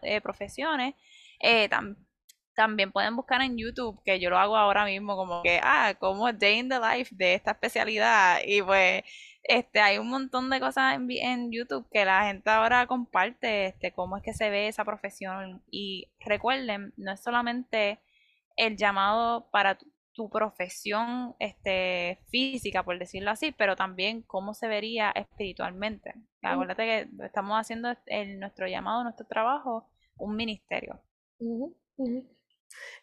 eh, profesiones. Eh, también pueden buscar en YouTube, que yo lo hago ahora mismo, como que, ah, como Day in the Life de esta especialidad. Y pues, este, hay un montón de cosas en, en YouTube que la gente ahora comparte, este, cómo es que se ve esa profesión. Y recuerden, no es solamente el llamado para tu, profesión este, física, por decirlo así, pero también cómo se vería espiritualmente. Acuérdate que estamos haciendo el, nuestro llamado, nuestro trabajo, un ministerio.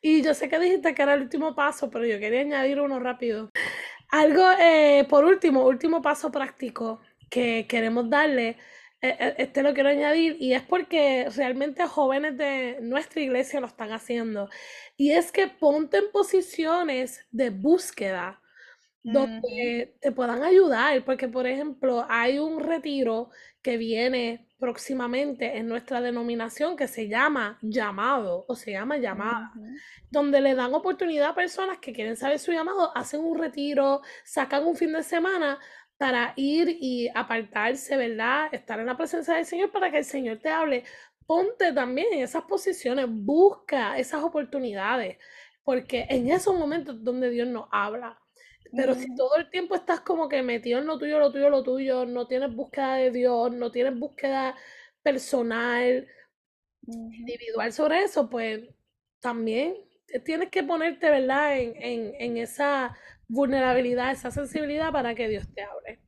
Y yo sé que dijiste que era el último paso, pero yo quería añadir uno rápido. Algo, eh, por último, último paso práctico que queremos darle, eh, eh, este lo quiero añadir, y es porque realmente jóvenes de nuestra iglesia lo están haciendo. Y es que ponte en posiciones de búsqueda donde te puedan ayudar, porque por ejemplo hay un retiro que viene próximamente en nuestra denominación que se llama llamado o se llama llamada, donde le dan oportunidad a personas que quieren saber su llamado, hacen un retiro, sacan un fin de semana para ir y apartarse, ¿verdad? Estar en la presencia del Señor para que el Señor te hable. Ponte también en esas posiciones, busca esas oportunidades, porque en esos momentos donde Dios nos habla. Pero si todo el tiempo estás como que metido en lo tuyo, lo tuyo, lo tuyo, no tienes búsqueda de Dios, no tienes búsqueda personal, individual sobre eso, pues también tienes que ponerte, ¿verdad?, en, en, en esa vulnerabilidad, esa sensibilidad para que Dios te hable.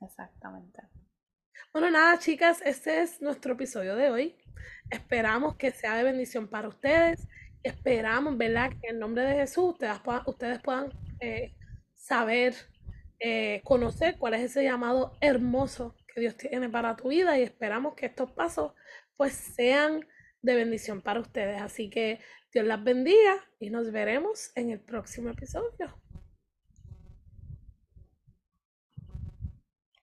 Exactamente. Bueno, nada, chicas, este es nuestro episodio de hoy. Esperamos que sea de bendición para ustedes. Esperamos, ¿verdad? Que en el nombre de Jesús ustedes puedan, ustedes puedan eh, saber, eh, conocer cuál es ese llamado hermoso que Dios tiene para tu vida y esperamos que estos pasos pues sean de bendición para ustedes. Así que Dios las bendiga y nos veremos en el próximo episodio.